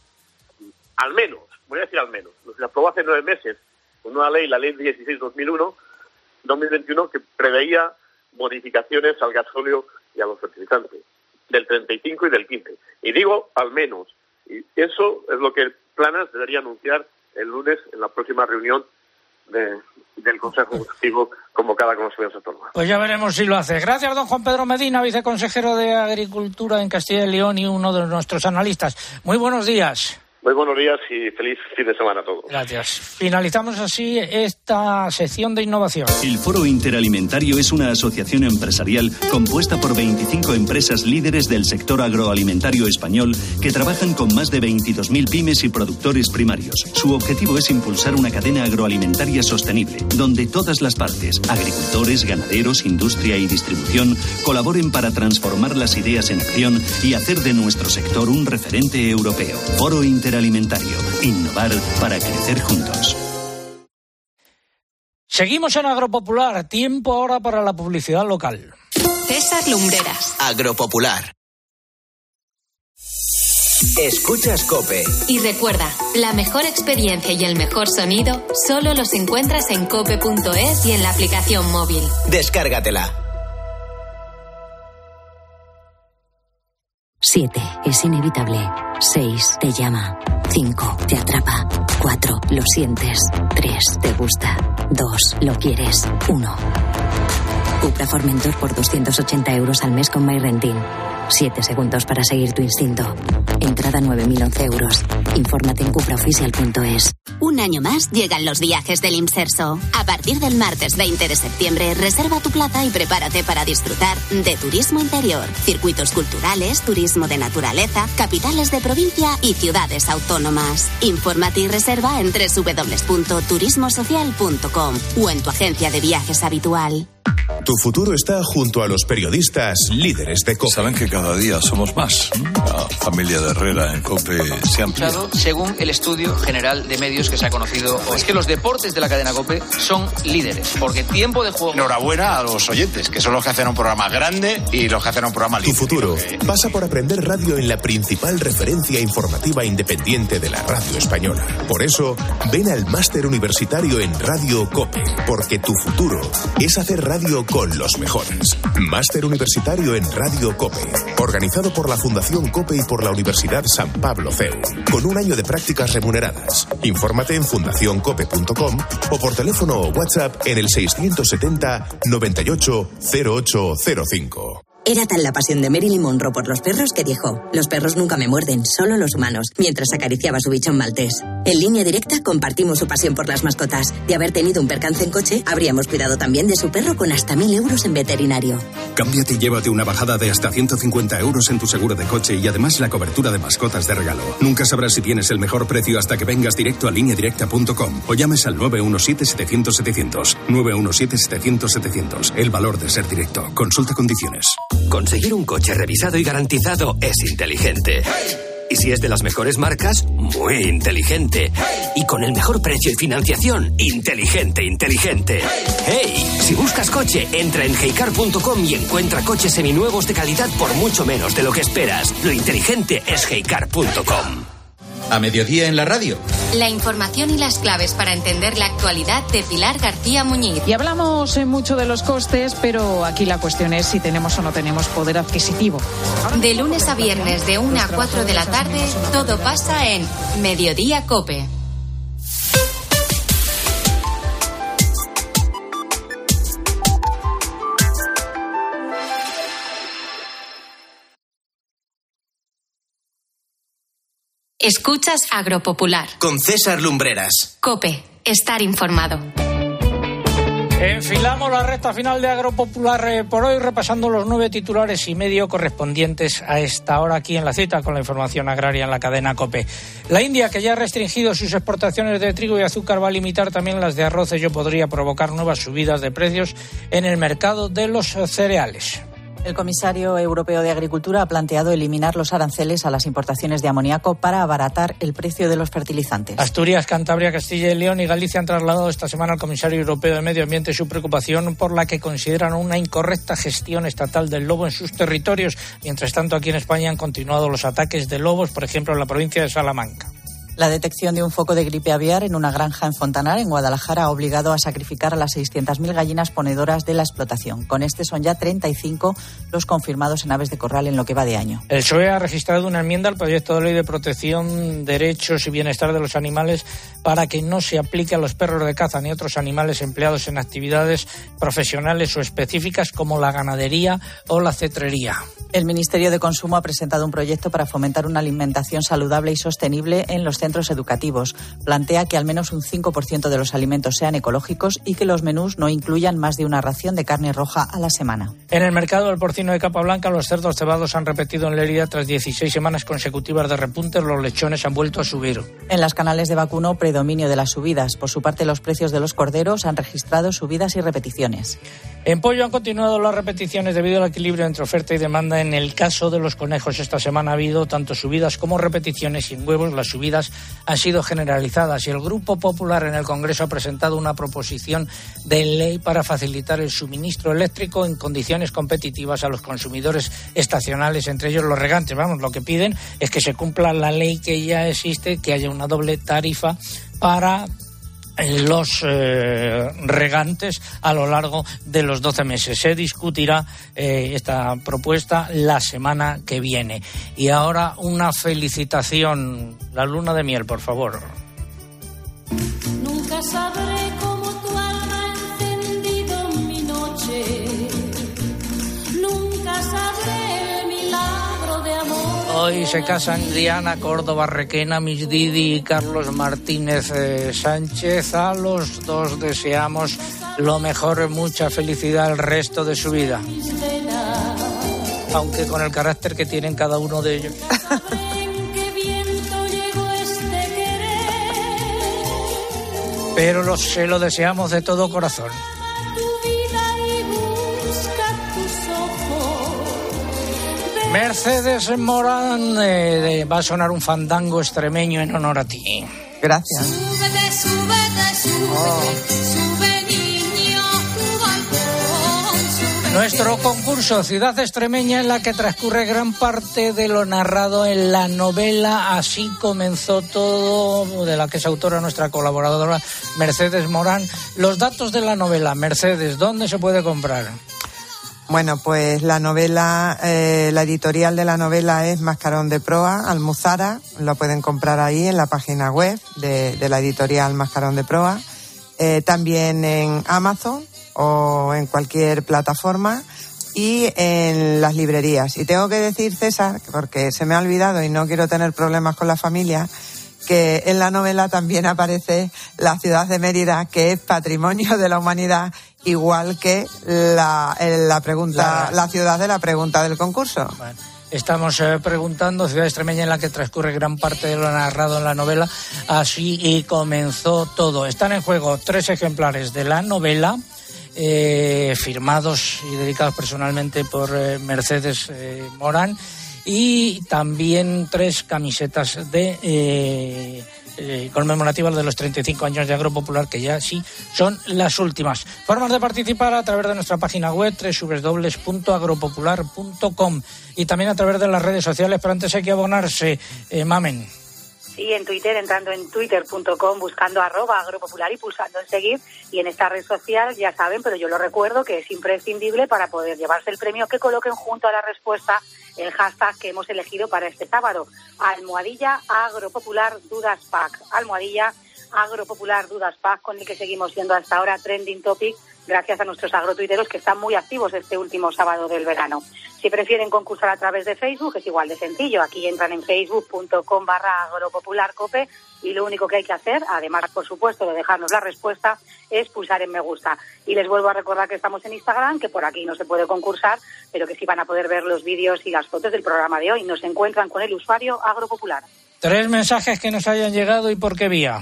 al menos, voy a decir al menos, lo que se aprobó hace nueve meses, con una ley, la ley 16-2001, 2021, que preveía modificaciones al gasóleo y a los fertilizantes, del 35 y del 15. Y digo al menos. Y eso es lo que Planas debería anunciar el lunes en la próxima reunión de- del Consejo Ejecutivo convocada con las comunidades autónomas. Pues ya veremos si lo hace. Gracias, don Juan Pedro Medina, viceconsejero de Agricultura en Castilla y León y uno de nuestros analistas. Muy buenos días. Muy buenos días y feliz fin de semana a todos. Gracias. Finalizamos así esta sección de innovación. El Foro Interalimentario es una asociación empresarial compuesta por 25 empresas líderes del sector agroalimentario español que trabajan con más de 22.000 pymes y productores primarios. Su objetivo es impulsar una cadena agroalimentaria sostenible, donde todas las partes, agricultores, ganaderos, industria y distribución, colaboren para transformar las ideas en acción y hacer de nuestro sector un referente europeo. Foro Interalimentario. Innovar para crecer juntos. Seguimos en Agropopular. Tiempo ahora para la publicidad local. César Lumbreras. Agropopular. Escuchas Cope. Y recuerda, la mejor experiencia y el mejor sonido solo los encuentras en cope.es y en la aplicación móvil. Descárgatela. 7. Es inevitable. 6. Te llama. 5. Te atrapa. 4. Lo sientes. 3. Te gusta. 2. Lo quieres. 1. Cupra Formentor por 280 euros al mes con MyRentin. 7 segundos para seguir tu instinto. Entrada 9.011 euros. Infórmate en cupraoficial.es. Un año más llegan los viajes del Imserso. A partir del martes 20 de septiembre, reserva tu plaza y prepárate para disfrutar de turismo interior, circuitos culturales, turismo de naturaleza, capitales de provincia y ciudades autónomas. Infórmate y reserva en www.turismosocial.com o en tu agencia de viajes habitual. Tu futuro está junto a los periodistas líderes de COPE. Saben que cada día somos más. La familia de Herrera en COPE se amplía. Según el estudio general de medios que se ha conocido, es que los deportes de la cadena COPE son líderes, porque tiempo de juego... Enhorabuena a los oyentes, que son los que hacen un programa grande y los que hacen un programa Tu libre. futuro pasa por aprender radio en la principal referencia informativa independiente de la radio española. Por eso, ven al máster universitario en Radio COPE, porque tu futuro es hacer radio con los mejores. Máster universitario en Radio COPE, organizado por la Fundación COPE y por la Universidad San Pablo CEU, con un año de prácticas remuneradas. Infórmate en fundacioncope.com o por teléfono o WhatsApp en el 670 98 0805. Era tal la pasión de Marilyn Monroe por los perros que dijo, los perros nunca me muerden, solo los humanos, mientras acariciaba su bichón maltés. En línea directa compartimos su pasión por las mascotas. De haber tenido un percance en coche, habríamos cuidado también de su perro con hasta mil euros en veterinario. Cámbiate y llévate una bajada de hasta 150 euros en tu seguro de coche y además la cobertura de mascotas de regalo. Nunca sabrás si tienes el mejor precio hasta que vengas directo a lineadirecta.com o llames al 917-700-700. 917-700-700. El valor de ser directo. Consulta condiciones. Conseguir un coche revisado y garantizado es inteligente. Y si es de las mejores marcas, muy inteligente. Y con el mejor precio y financiación, inteligente, inteligente. ¡Hey! Si buscas coche, entra en heycar.com y encuentra coches seminuevos de calidad por mucho menos de lo que esperas. Lo inteligente es heycar.com. A mediodía en la radio. La información y las claves para entender la actualidad de Pilar García Muñiz. Y hablamos eh, mucho de los costes, pero aquí la cuestión es si tenemos o no tenemos poder adquisitivo. De lunes a viernes de 1 a 4 de la tarde, todo pasa en Mediodía Cope. Escuchas Agropopular. Con César Lumbreras. Cope, estar informado. Enfilamos la recta final de Agropopular eh, por hoy, repasando los nueve titulares y medio correspondientes a esta hora aquí en la cita con la información agraria en la cadena COPE. La India, que ya ha restringido sus exportaciones de trigo y azúcar, va a limitar también las de arroz. Ello podría provocar nuevas subidas de precios en el mercado de los cereales. El comisario europeo de Agricultura ha planteado eliminar los aranceles a las importaciones de amoníaco para abaratar el precio de los fertilizantes. Asturias, Cantabria, Castilla y León y Galicia han trasladado esta semana al comisario europeo de Medio Ambiente su preocupación por la que consideran una incorrecta gestión estatal del lobo en sus territorios. Mientras tanto, aquí en España han continuado los ataques de lobos, por ejemplo, en la provincia de Salamanca. La detección de un foco de gripe aviar en una granja en Fontanar, en Guadalajara, ha obligado a sacrificar a las 600.000 gallinas ponedoras de la explotación. Con este son ya 35 los confirmados en aves de corral en lo que va de año. El PSOE ha registrado una enmienda al proyecto de ley de protección, derechos y bienestar de los animales para que no se aplique a los perros de caza ni a otros animales empleados en actividades profesionales o específicas como la ganadería o la cetrería. El Ministerio de Consumo ha presentado un proyecto para fomentar una alimentación saludable y sostenible en los centros educativos. Plantea que al menos un 5% de los alimentos sean ecológicos y que los menús no incluyan más de una ración de carne roja a la semana. En el mercado del porcino de capa blanca, los cerdos cebados han repetido en Lerida tras 16 semanas consecutivas de repuntes. Los lechones han vuelto a subir. En las canales de vacuno, predominio de las subidas. Por su parte, los precios de los corderos han registrado subidas y repeticiones. En pollo han continuado las repeticiones debido al equilibrio entre oferta y demanda. En el caso de los conejos, esta semana ha habido tanto subidas como repeticiones y en huevos las subidas han sido generalizadas. Y el Grupo Popular en el Congreso ha presentado una proposición de ley para facilitar el suministro eléctrico en condiciones competitivas a los consumidores estacionales, entre ellos los regantes. Vamos, lo que piden es que se cumpla la ley que ya existe, que haya una doble tarifa para los eh, regantes a lo largo de los 12 meses. Se discutirá eh, esta propuesta la semana que viene. Y ahora una felicitación, la luna de miel, por favor. Nunca sabré cómo Hoy se casan Diana Córdoba Requena, Miss Didi y Carlos Martínez eh, Sánchez. A los dos deseamos lo mejor, mucha felicidad el resto de su vida. Aunque con el carácter que tienen cada uno de ellos. Pero lo- se lo deseamos de todo corazón. Mercedes Morán, eh, de- va a sonar un fandango extremeño en honor a ti. Gracias. Súbete, súbete, súbete, sube niño, tu balcón, sube. Nuestro concurso Ciudad Extremeña en la que transcurre gran parte de lo narrado en la novela Así comenzó todo, de la que es autora nuestra colaboradora Mercedes Morán. Los datos de la novela, Mercedes, ¿dónde se puede comprar? Bueno, pues la novela, eh, la editorial de la novela es Mascarón de Proa, Almuzara. Lo pueden comprar ahí en la página web de, la editorial Mascarón de Proa. Eh, también en Amazon o en cualquier plataforma y en las librerías. Y tengo que decir, César, porque se me ha olvidado y no quiero tener problemas con la familia, que en la novela también aparece la ciudad de Mérida, que es patrimonio de la humanidad, igual que la, la pregunta, La- la ciudad de la pregunta del concurso. Estamos eh, preguntando Ciudad Extremeña en la que transcurre gran parte de lo narrado en la novela. Así y comenzó todo. Están en juego tres ejemplares de la novela. eh, firmados y dedicados personalmente por eh, Mercedes eh, Morán y también tres camisetas de eh, conmemorativas de los 35 años de Agropopular que ya sí son las últimas. Formas de participar a través de nuestra página web www.agropopular.com y también a través de las redes sociales, pero antes hay que abonarse. Eh, mamen. Sí, en Twitter, entrando en twitter.com, buscando arroba agropopular y pulsando en seguir. Y en esta red social, ya saben, pero yo lo recuerdo, que es imprescindible para poder llevarse el premio que coloquen junto a la respuesta el hashtag que hemos elegido para este sábado. Almohadilla Agropopular Dudas Pack. Almohadilla Agropopular Dudas Pack, con el que seguimos siendo hasta ahora trending topic gracias a nuestros agrotuiteros que están muy activos este último sábado del verano. Si prefieren concursar a través de Facebook, es igual de sencillo. Aquí entran en facebook.com barra agropopularcope y lo único que hay que hacer, además, por supuesto, de dejarnos la respuesta, es pulsar en me gusta. Y les vuelvo a recordar que estamos en Instagram, que por aquí no se puede concursar, pero que sí van a poder ver los vídeos y las fotos del programa de hoy. Nos encuentran con el usuario agropopular. Tres mensajes que nos hayan llegado y por qué vía.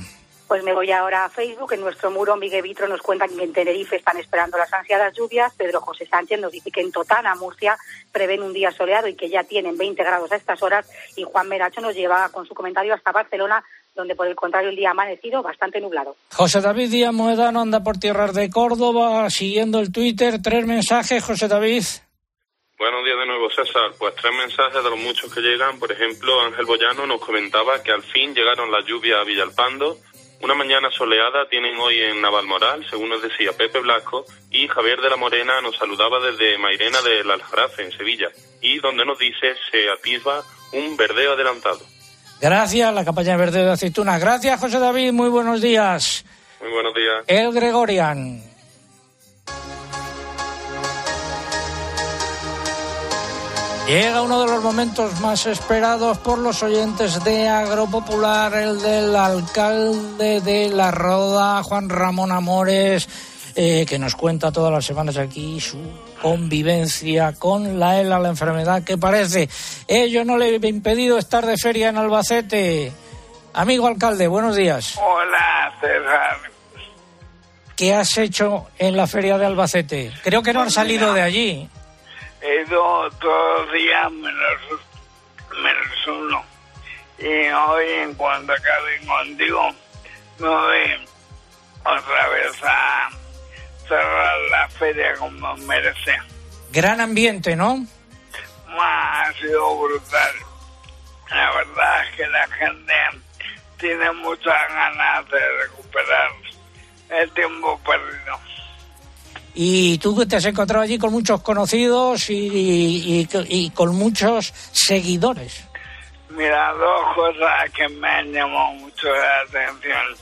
Pues me voy ahora a Facebook. En nuestro muro, Miguel Vitro nos cuenta que en Tenerife están esperando las ansiadas lluvias. Pedro José Sánchez nos dice que en Totana, Murcia, prevén un día soleado y que ya tienen 20 grados a estas horas. Y Juan Meracho nos lleva con su comentario hasta Barcelona, donde por el contrario el día ha amanecido bastante nublado. José David Díaz Moedano anda por tierras de Córdoba siguiendo el Twitter. Tres mensajes, José David. Buenos días de nuevo, César. Pues tres mensajes de los muchos que llegan. Por ejemplo, Ángel Boyano nos comentaba que al fin llegaron las lluvias a Villalpando. Una mañana soleada tienen hoy en Navalmoral, según nos decía Pepe Blasco, y Javier de la Morena nos saludaba desde Mairena del Aljarafe, en Sevilla, y donde nos dice se atisba un verdeo adelantado. Gracias, la campaña verde de aceituna. Gracias, José David. Muy buenos días. Muy buenos días. El Gregorian. Llega uno de los momentos más esperados por los oyentes de Agropopular, el del alcalde de La Roda, Juan Ramón Amores, eh, que nos cuenta todas las semanas aquí su convivencia con la ELA, la enfermedad que parece. Ello no le ha impedido estar de feria en Albacete. Amigo alcalde, buenos días. Hola, César. ¿Qué has hecho en la feria de Albacete? Creo que no han salido de allí. He ido todos los días menos, menos uno. Y hoy, en cuanto acabe contigo, me voy otra vez a cerrar la feria como merece. Gran ambiente, ¿no? Ha sido brutal. La verdad es que la gente tiene muchas ganas de recuperar el tiempo perdido. Y tú que te has encontrado allí con muchos conocidos y, y- y con muchos seguidores. Mira, dos cosas que me han llamado mucho la atención.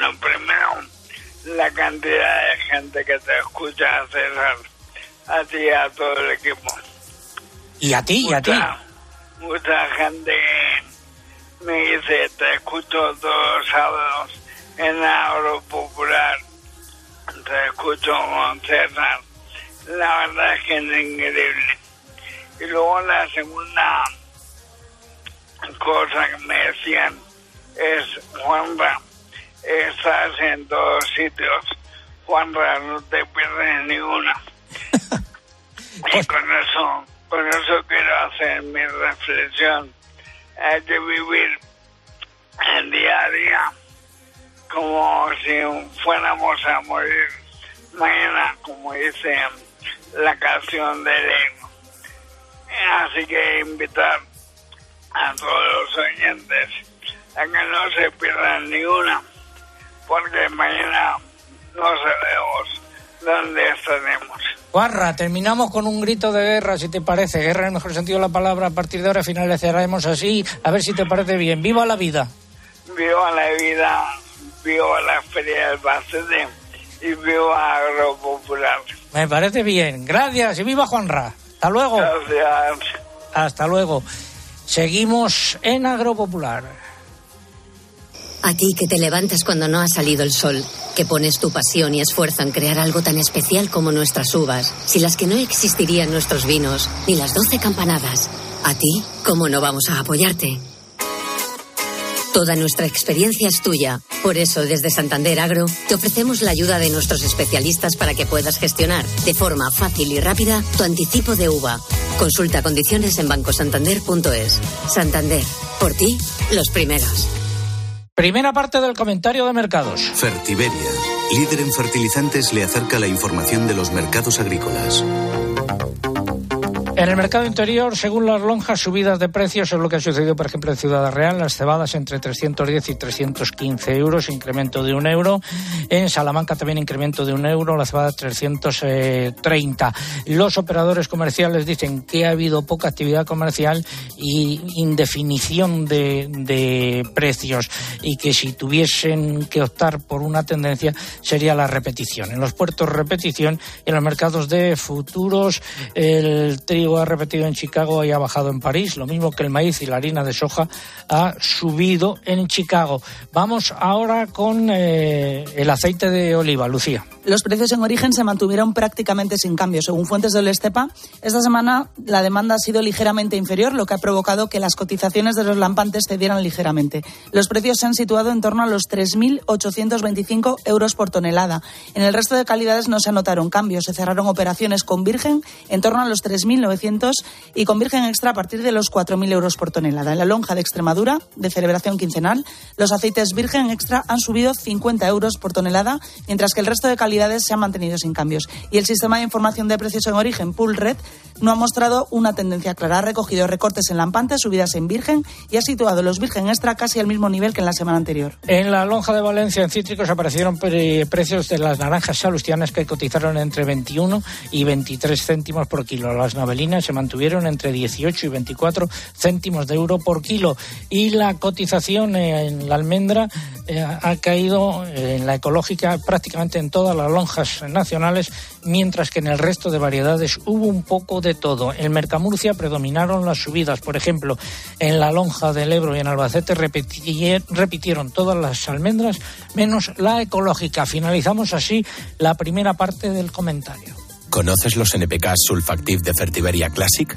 Lo primero, la cantidad de gente que te escucha, César, a ti y a todo el equipo. Y a ti, y a ti. Mucha, mucha gente me dice, te escucho todos los sábados en Agro Popular, te escucho con César. La verdad es que es increíble. Y luego la segunda cosa que me decían es, Juanra, estás en todos sitios. Juanra, no te pierdes ni una. y con eso Por eso quiero hacer mi reflexión. Hay que vivir el día a día como si fuéramos a morir mañana, como dice la canción de Leno. Así que invitar a todos los oyentes a que no se pierdan ni una, porque mañana no sabemos dónde estaremos. Juanra, terminamos con un grito de guerra, si te parece. Guerra en el mejor sentido de la palabra. A partir de ahora finalizaremos así. A ver si te parece bien. ¡Viva la vida! Viva la vida, viva la Feria del Bacete y viva Agropopular. Me parece bien. Gracias y viva Juanra. Hasta luego. Gracias. Hasta luego. Seguimos en Agropopular. A ti que te levantas cuando no ha salido el sol, que pones tu pasión y esfuerzo en crear algo tan especial como nuestras uvas, sin las que no existirían nuestros vinos, ni las doce campanadas. A ti, ¿cómo no vamos a apoyarte? Toda nuestra experiencia es tuya. Por eso, desde Santander Agro, te ofrecemos la ayuda de nuestros especialistas para que puedas gestionar de forma fácil y rápida tu anticipo de uva. Consulta condiciones en bancosantander.es. Santander, por ti, los primeros. Primera parte del comentario de mercados. Fertiberia, líder en fertilizantes, le acerca la información de los mercados agrícolas. En el mercado interior, según las lonjas, subidas de precios es lo que ha sucedido, por ejemplo, en Ciudad Real. Las cebadas entre 310 y 315 euros, incremento de un euro. En Salamanca también incremento de un euro, la cebada 330. Los operadores comerciales dicen que ha habido poca actividad comercial y indefinición de, precios y que si tuviesen que optar por una tendencia sería la repetición. En los puertos repetición, en los mercados de futuros, el ha repetido en Chicago y ha bajado en París, lo mismo que el maíz y la harina de soja ha subido en Chicago. Vamos ahora con eh, el aceite de oliva, Lucía. Los precios en origen se mantuvieron prácticamente sin cambio. Según fuentes del Estepa, esta semana la demanda ha sido ligeramente inferior, lo que ha provocado que las cotizaciones de los lampantes cedieran ligeramente. Los precios se han situado en torno a los 3.825 euros por tonelada. En el resto de calidades no se anotaron cambios. Se cerraron operaciones con virgen en torno a los 3.900 y con virgen extra a partir de los 4.000 euros por tonelada. En la lonja de Extremadura, de celebración quincenal, los aceites virgen extra han subido 50 euros por tonelada, mientras que el resto de calidades se han mantenido sin cambios. Y el sistema de información de precios en origen, Pool Red, no ha mostrado una tendencia clara. Ha recogido recortes en lampantes, subidas en virgen y ha situado los virgen extra casi al mismo nivel que en la semana anterior. En la lonja de Valencia, en cítricos, aparecieron pre- precios de las naranjas salustianas que cotizaron entre 21 y 23 céntimos por kilo. Las navelinas se mantuvieron entre 18 y 24 céntimos de euro por kilo. Y la cotización en la almendra eh, ha caído en la ecológica prácticamente en todas las lonjas nacionales, mientras que en el resto de variedades hubo un poco de todo. En Mercamurcia predominaron las subidas. Por ejemplo, en la lonja del Ebro y en Albacete repitieron todas las almendras menos la ecológica. Finalizamos así la primera parte del comentario. ¿Conoces los NPK Sulfactive de Fertiberia Classic?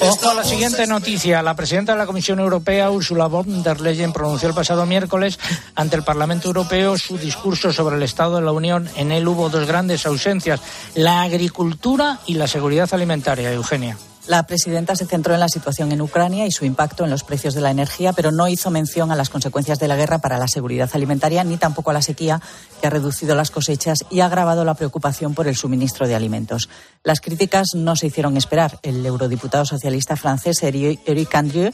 Ojo a la siguiente noticia. La presidenta de la Comisión Europea, Ursula von der Leyen, pronunció el pasado miércoles ante el Parlamento Europeo su discurso sobre el Estado de la Unión. En él hubo dos grandes ausencias, la agricultura y la seguridad alimentaria. Eugenia. La presidenta se centró en la situación en Ucrania y su impacto en los precios de la energía, pero no hizo mención a las consecuencias de la guerra para la seguridad alimentaria ni tampoco a la sequía, que ha reducido las cosechas y ha agravado la preocupación por el suministro de alimentos. Las críticas no se hicieron esperar. El eurodiputado socialista francés Eric Andrieu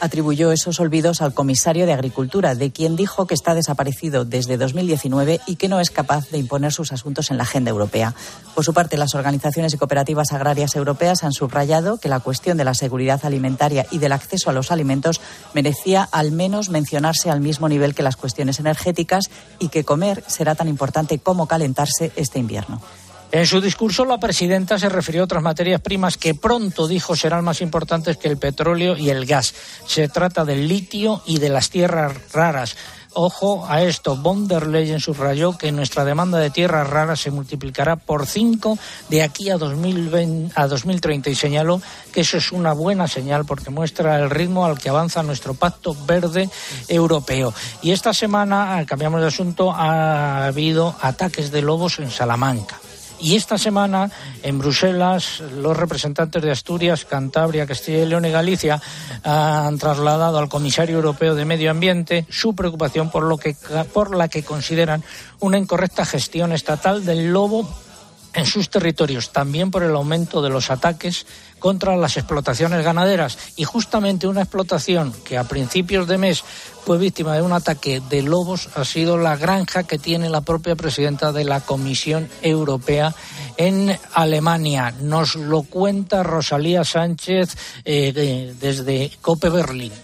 atribuyó esos olvidos al comisario de Agricultura, de quien dijo que está desaparecido desde 2019 y que no es capaz de imponer sus asuntos en la agenda europea. Por su parte, las organizaciones y cooperativas agrarias europeas han subrayado que la cuestión de la seguridad alimentaria y del acceso a los alimentos merecía al menos mencionarse al mismo nivel que las cuestiones energéticas y que comer será tan importante como calentarse este invierno. En su discurso, la presidenta se refirió a otras materias primas que pronto dijo serán más importantes que el petróleo y el gas. Se trata del litio y de las tierras raras. Ojo a esto, von der Leyen subrayó que nuestra demanda de tierras raras se multiplicará por cinco de aquí a, 2020, a 2030 y señaló que eso es una buena señal porque muestra el ritmo al que avanza nuestro pacto verde europeo. Y esta semana, cambiamos de asunto, ha habido ataques de lobos en Salamanca. Y esta semana en Bruselas los representantes de Asturias, Cantabria, Castilla y León y Galicia han trasladado al comisario europeo de Medio Ambiente su preocupación por, lo que, por la que consideran una incorrecta gestión estatal del lobo en sus territorios, también por el aumento de los ataques contra las explotaciones ganaderas. Y justamente una explotación que a principios de mes fue víctima de un ataque de lobos ha sido la granja que tiene la propia presidenta de la Comisión Europea en Alemania. Nos lo cuenta Rosalía Sánchez eh, desde Cope Berlín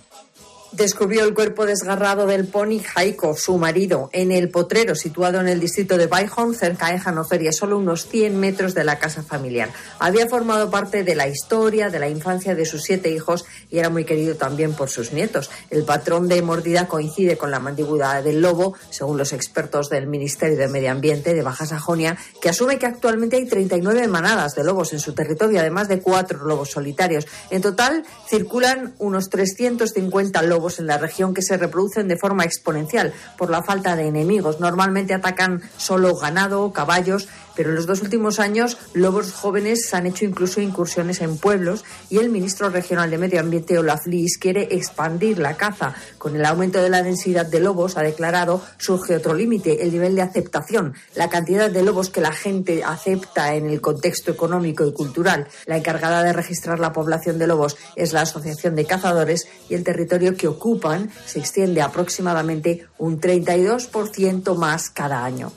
descubrió el cuerpo desgarrado del pony Jaiko, su marido, en el potrero situado en el distrito de Baihon, cerca de Hannover, solo unos 100 metros de la casa familiar. Había formado parte de la historia, de la infancia de sus siete hijos y era muy querido también por sus nietos. El patrón de mordida coincide con la mandíbula del lobo, según los expertos del Ministerio de Medio Ambiente de Baja Sajonia, que asume que actualmente hay 39 manadas de lobos en su territorio, además de cuatro lobos solitarios. En total, circulan unos 350 lobos en la región que se reproducen de forma exponencial por la falta de enemigos. Normalmente atacan solo ganado, caballos, pero en los dos últimos años lobos jóvenes han hecho incluso incursiones en pueblos y el ministro regional de Medio Ambiente, Olaf Lies, quiere expandir la caza. Con el aumento de la densidad de lobos, ha declarado, surge otro límite, el nivel de aceptación, la cantidad de lobos que la gente acepta en el contexto económico y cultural. La encargada de registrar la población de lobos es la Asociación de Cazadores y el territorio que ocupan se extiende aproximadamente un 32% más cada año.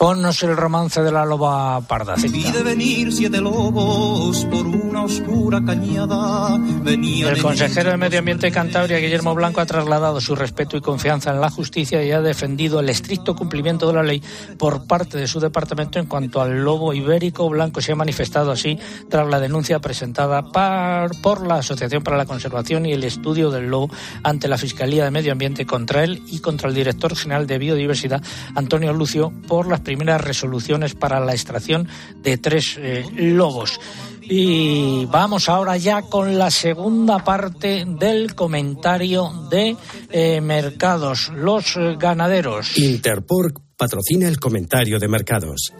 Ponnos el romance de la loba parda. de venir siete lobos por una oscura cañada. el consejero de Medio Ambiente de Cantabria, Guillermo Blanco, ha trasladado su respeto y confianza en la justicia y ha defendido el estricto cumplimiento de la ley por parte de su departamento en cuanto al lobo ibérico. Blanco se ha manifestado así tras la denuncia presentada por la Asociación para la Conservación y el Estudio del Lobo ante la Fiscalía de Medio Ambiente contra él y contra el director general de Biodiversidad, Antonio Lucio, por las primeras resoluciones para la extracción de tres eh, lobos. Y vamos ahora ya con la segunda parte del comentario de eh, mercados. Los eh, ganaderos. Interpork patrocina el comentario de mercados.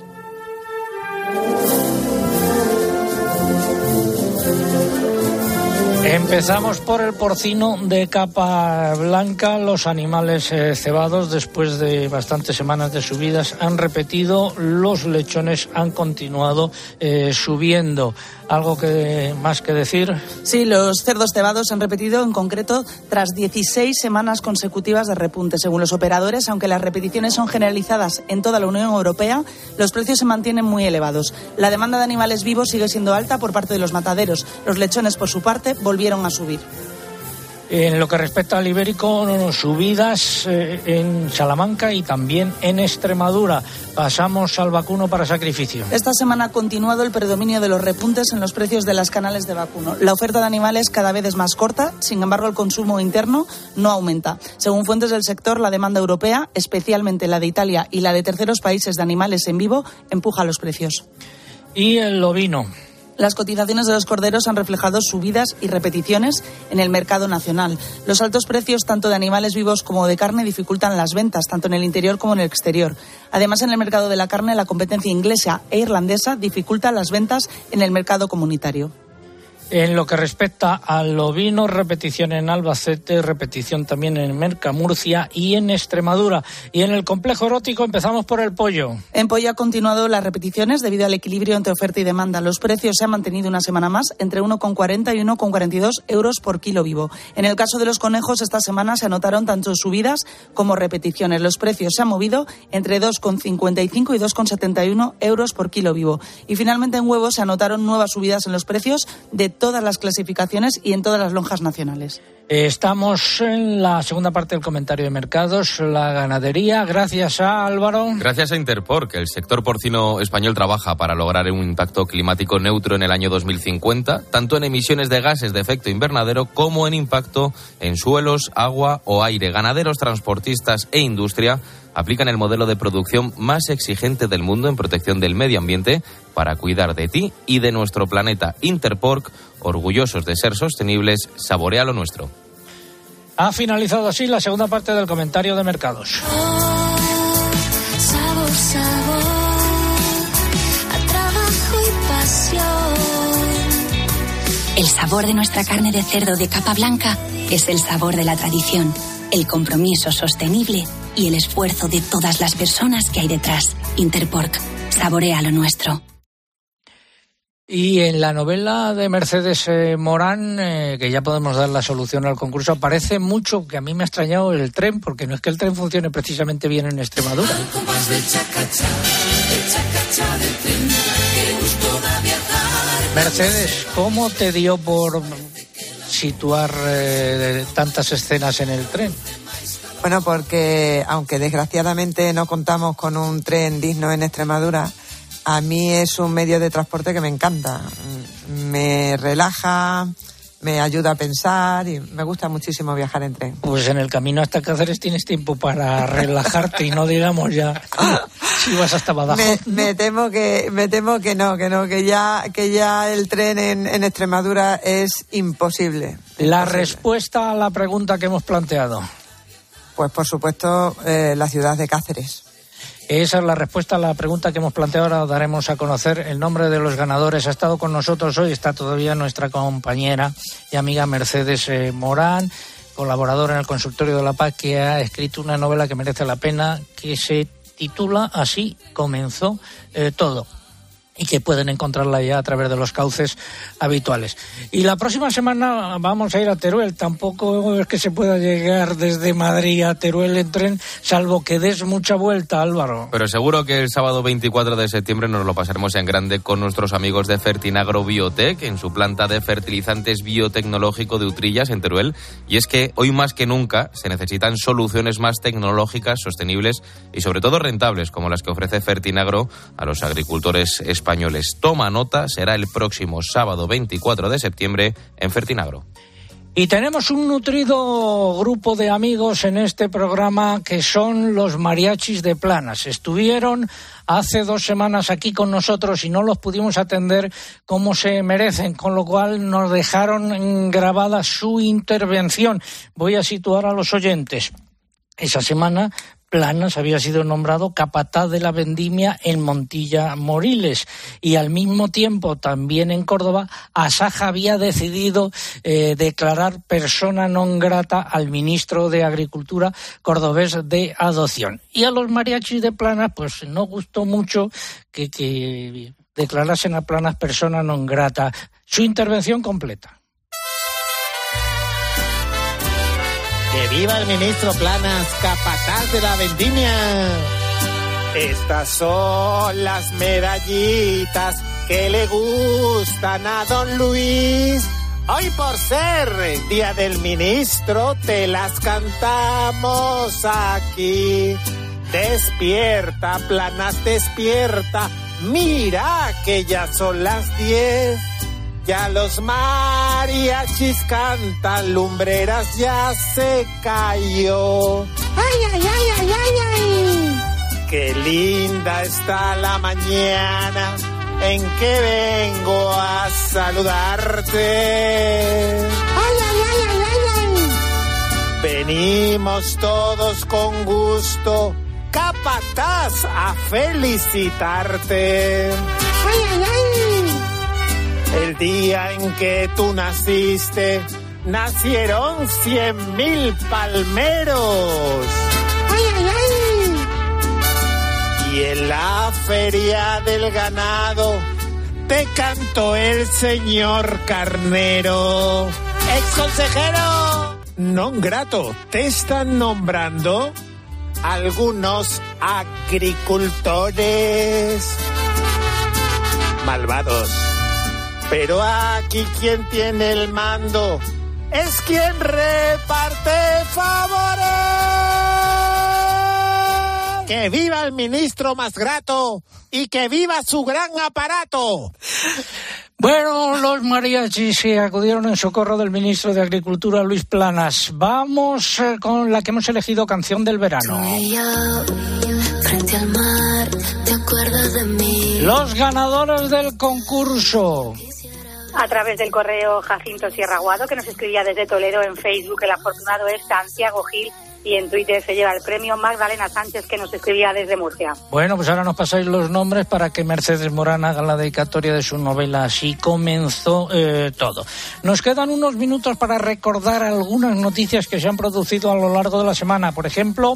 Empezamos por el porcino de capa blanca. Los animales eh, cebados, después de bastantes semanas de subidas, han repetido. Los lechones han continuado eh, subiendo. ¿Algo que más que decir? Sí, los cerdos cebados han repetido en concreto tras 16 semanas consecutivas de repunte. Según los operadores, aunque las repeticiones son generalizadas en toda la Unión Europea, los precios se mantienen muy elevados. La demanda de animales vivos sigue siendo alta por parte de los mataderos. Los lechones, por su parte, volvieron a subir. En lo que respecta al ibérico, subidas eh, en Salamanca y también en Extremadura. Pasamos al vacuno para sacrificio. Esta semana ha continuado el predominio de los repuntes en los precios de las canales de vacuno. La oferta de animales cada vez es más corta, sin embargo el consumo interno no aumenta. Según fuentes del sector, la demanda europea, especialmente la de Italia y la de terceros países de animales en vivo, empuja los precios. Y el ovino. Las cotizaciones de los corderos han reflejado subidas y repeticiones en el mercado nacional. Los altos precios tanto de animales vivos como de carne dificultan las ventas, tanto en el interior como en el exterior. Además, en el mercado de la carne, la competencia inglesa e irlandesa dificulta las ventas en el mercado comunitario. En lo que respecta al ovino, repetición en Albacete, repetición también en Mercamurcia y en Extremadura. Y en el complejo erótico empezamos por el pollo. En pollo ha continuado las repeticiones debido al equilibrio entre oferta y demanda. Los precios se han mantenido una semana más entre 1,40 y 1,42 euros por kilo vivo. En el caso de los conejos, esta semana se anotaron tanto subidas como repeticiones. Los precios se han movido entre 2,55 y 2,71 euros por kilo vivo. Y finalmente en huevos se anotaron nuevas subidas en los precios de todas las clasificaciones y en todas las lonjas nacionales. Estamos en la segunda parte del comentario de mercados, la ganadería. Gracias a Álvaro. Gracias a Interpor, que el sector porcino español trabaja para lograr un impacto climático neutro en el año 2050, tanto en emisiones de gases de efecto invernadero como en impacto en suelos, agua o aire. Ganaderos, transportistas e industria aplican el modelo de producción más exigente del mundo en protección del medio ambiente para cuidar de ti y de nuestro planeta. Interpork, orgullosos de ser sostenibles, saborea lo nuestro. Ha finalizado así la segunda parte del comentario de mercados. Sabor, sabor, a trabajo y pasión. El sabor de nuestra carne de cerdo de capa blanca es el sabor de la tradición, el compromiso sostenible y el esfuerzo de todas las personas que hay detrás. Interpork, saborea lo nuestro. Y en la novela de Mercedes eh, Morán, eh, que ya podemos dar la solución al concurso, aparece mucho que a mí me ha extrañado el tren, porque no es que el tren funcione precisamente bien en Extremadura. Compás del chacachá, el chacachá del tren, qué gusto da viajar. Mercedes, ¿cómo te dio por situar eh, tantas escenas en el tren? Bueno, porque aunque desgraciadamente no contamos con un tren digno en Extremadura, a mí es un medio de transporte que me encanta. Me relaja, me ayuda a pensar y me gusta muchísimo viajar en tren. Pues en el camino hasta Cáceres tienes tiempo para relajarte y no digamos ya si vas hasta Badajoz. Me, me temo que me temo que no, que no, que ya que ya el tren en, en Extremadura es imposible. La respuesta a la pregunta que hemos planteado. Pues por supuesto eh, la ciudad de Cáceres. Esa es la respuesta a la pregunta que hemos planteado. Ahora daremos a conocer el nombre de los ganadores. Ha estado con nosotros hoy, está todavía nuestra compañera y amiga Mercedes eh, Morán, colaboradora en el Consultorio de la Paz, que ha escrito una novela que merece la pena, que se titula Así comenzó eh, todo y que pueden encontrarla ya a través de los cauces habituales. Y la próxima semana vamos a ir a Teruel. Tampoco es que se pueda llegar desde Madrid a Teruel en tren, salvo que des mucha vuelta, Álvaro. Pero seguro que el sábado 24 de septiembre nos lo pasaremos en grande con nuestros amigos de Fertinagro Biotech en su planta de fertilizantes biotecnológico de Utrillas en Teruel. Y es que hoy más que nunca se necesitan soluciones más tecnológicas, sostenibles y sobre todo rentables como las que ofrece Fertinagro a los agricultores españoles. Toma nota, será el próximo sábado 24 de septiembre en Fertinagro. Y tenemos un nutrido grupo de amigos en este programa que son los mariachis de Planas. Estuvieron hace dos semanas aquí con nosotros y no los pudimos atender como se merecen, con lo cual nos dejaron grabada su intervención. Voy a situar a los oyentes. Esa semana Planas había sido nombrado capataz de la vendimia en Montilla Moriles y al mismo tiempo también en Córdoba Asaja había decidido eh, declarar persona non grata al ministro de Agricultura cordobés de adopción. Y a los mariachis de Planas pues no gustó mucho que, que declarasen a Planas persona non grata. Su intervención completa. ¡Que viva el ministro Planas, capataz de la vendimia! Estas son las medallitas que le gustan a don Luis. Hoy por ser el día del ministro te las cantamos aquí. Despierta, Planas, despierta. Mira que ya son las diez. Ya los mariachis cantan, lumbreras ya se cayó. ¡Ay, ay, ay, ay, ay, ay! Qué linda está la mañana en que vengo a saludarte. ¡Ay, ay, ay, ay, ay, ay! Venimos todos con gusto, capataz, a felicitarte. ¡Ay, ay, ay! El día en que tú naciste, nacieron cien mil palmeros. ¡Ay, ay, ay! Y en la feria del ganado te cantó el señor carnero. ¡Ex consejero! Non grato, te están nombrando algunos agricultores malvados Pero aquí quien tiene el mando es quien reparte favores. Que viva el ministro más grato y que viva su gran aparato. Bueno, los mariachis se acudieron en socorro del ministro de Agricultura, Luis Planas. Vamos eh, con la que hemos elegido canción del verano. Frente al mar, ¿te acuerdas de mí? Los ganadores del concurso. A través del correo Jacinto Sierra Aguado, que nos escribía desde Toledo en Facebook, el afortunado es Santiago Gil y en Twitter se lleva el premio Magdalena Sánchez, que nos escribía desde Murcia. Bueno, pues ahora nos pasáis los nombres para que Mercedes Morán haga la dedicatoria de su novela. Así comenzó eh, todo. Nos quedan unos minutos para recordar algunas noticias que se han producido a lo largo de la semana. Por ejemplo,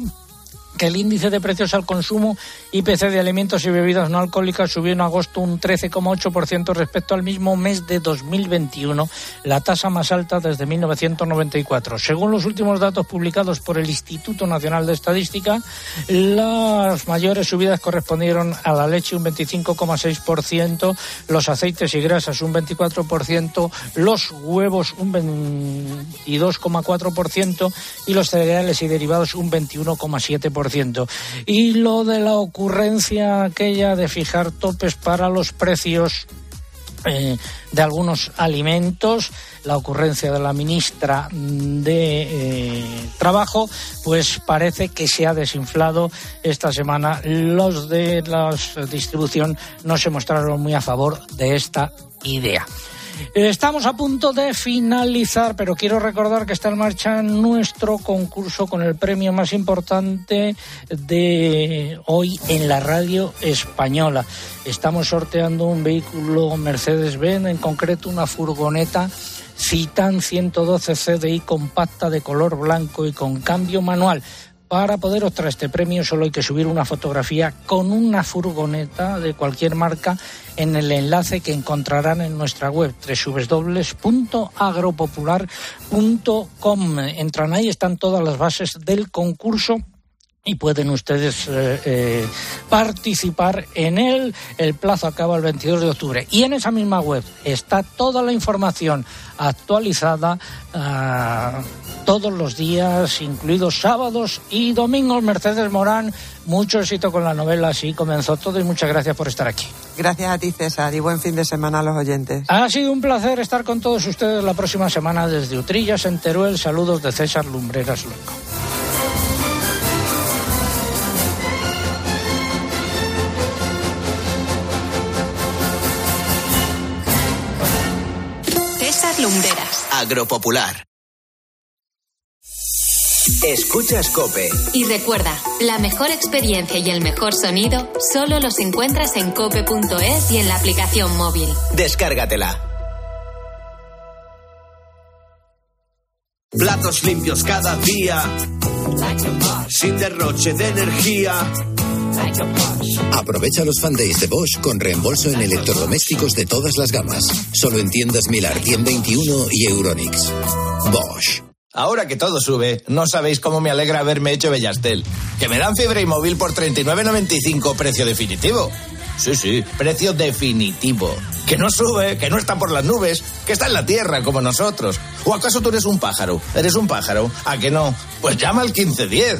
que el índice de precios al consumo IPC de alimentos y bebidas no alcohólicas subió en agosto un 13,8% respecto al mismo mes de 2021, la tasa más alta desde 1994. Según los últimos datos publicados por el Instituto Nacional de Estadística, las mayores subidas correspondieron a la leche un 25,6%, los aceites y grasas un 24%, los huevos un 22,4% y los cereales y derivados un 21,7%. Y lo de la ocurrencia aquella de fijar topes para los precios eh, de algunos alimentos, la ocurrencia de la ministra de eh, Trabajo, pues parece que se ha desinflado esta semana. Los de la distribución no se mostraron muy a favor de esta idea. Estamos a punto de finalizar, pero quiero recordar que está en marcha nuestro concurso con el premio más importante de hoy en la radio española. Estamos sorteando un vehículo Mercedes-Benz, en concreto una furgoneta Citan 112 CDI compacta de color blanco y con cambio manual. Para poder obtener este premio solo hay que subir una fotografía con una furgoneta de cualquier marca en el enlace que encontrarán en nuestra web www.agropopular.com. Entran ahí, están todas las bases del concurso y pueden ustedes eh, eh, participar en él. El plazo acaba el 22 de octubre. Y en esa misma web está toda la información actualizada ah, todos los días, incluidos sábados y domingos. Mercedes Morán, mucho éxito con la novela. Así comenzó todo y muchas gracias por estar aquí. Gracias a ti, César, y buen fin de semana a los oyentes. Ha sido un placer estar con todos ustedes la próxima semana desde Utrillas, en Teruel. Saludos de César Lumbreras Luengo. Agropopular. Escuchas Cope. Y recuerda, la mejor experiencia y el mejor sonido solo los encuentras en cope.es y en la aplicación móvil. Descárgatela. Platos limpios cada día, sin derroche de energía. Aprovecha los fan days de Bosch con reembolso en electrodomésticos de todas las gamas. Solo en tiendas Milar 121 y Euronix. Bosch. Ahora que todo sube, no sabéis cómo me alegra haberme hecho Bellastel. Que me dan fibra y móvil por 39.95 precio definitivo. Sí, sí, precio definitivo. Que no sube, que no está por las nubes, que está en la tierra como nosotros. ¿O acaso tú eres un pájaro? ¿Eres un pájaro? ¿A que no? Pues llama al 1510.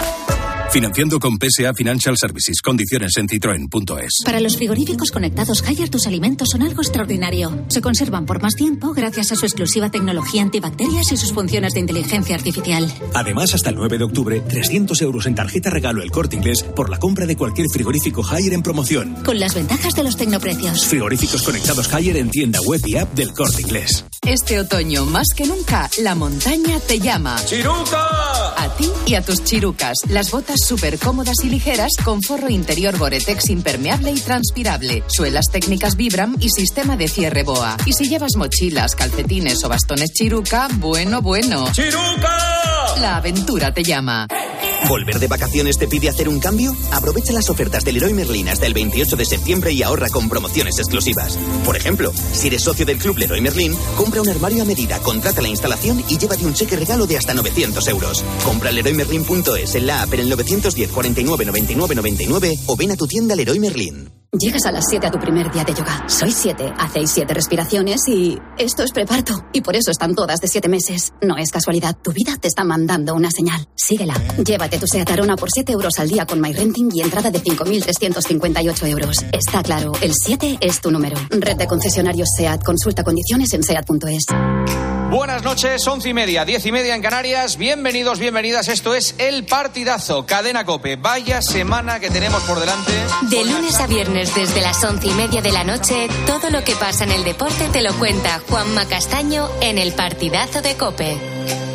Financiando con PSA Financial Services. Condiciones en citroen.es. Para los frigoríficos conectados Haier, tus alimentos son algo extraordinario. Se conservan por más tiempo gracias a su exclusiva tecnología antibacterias y sus funciones de inteligencia artificial. Además, hasta el 9 de octubre, 300 euros en tarjeta regalo el corte inglés por la compra de cualquier frigorífico Haier en promoción. Con las ventajas de los tecnoprecios. Frigoríficos conectados Haier en tienda web y app del corte inglés. Este otoño, más que nunca, la montaña te llama. ¡Chiruca! A ti y a tus chirucas. Las botas súper cómodas y ligeras con forro interior Boretex impermeable y transpirable, suelas técnicas Vibram y sistema de cierre BOA. Y si llevas mochilas, calcetines o bastones chiruca, bueno, bueno. ¡Chiruca! La aventura te llama. ¿Volver de vacaciones te pide hacer un cambio? Aprovecha las ofertas del Leroy Merlin hasta el 28 de septiembre y ahorra con promociones exclusivas. Por ejemplo, si eres socio del Club Leroy Merlin, compra un armario a medida, contrata la instalación y llévate un cheque regalo de hasta 900 euros. Compra leroymerlin.es en la app en el 910 49 99 99 o ven a tu tienda Leroy Merlin. Llegas a las 7 a tu primer día de yoga. Sois 7, hacéis 7 respiraciones y esto es preparto. Y por eso están todas de 7 meses. No es casualidad, tu vida te está mandando una señal. Síguela. Llévate tu SEAT Arona por 7 euros al día con MyRenting y entrada de 5.358 euros. Está claro, el 7 es tu número. Red de concesionarios SEAT. Consulta condiciones en SEAT.es. Buenas noches, once y media, diez y media en Canarias. Bienvenidos, bienvenidas. Esto es El Partidazo, Cadena Cope. Vaya semana que tenemos por delante. De lunes a desde las once y media de la noche, todo lo que pasa en el deporte te lo cuenta Juanma Castaño en El Partidazo de Cope.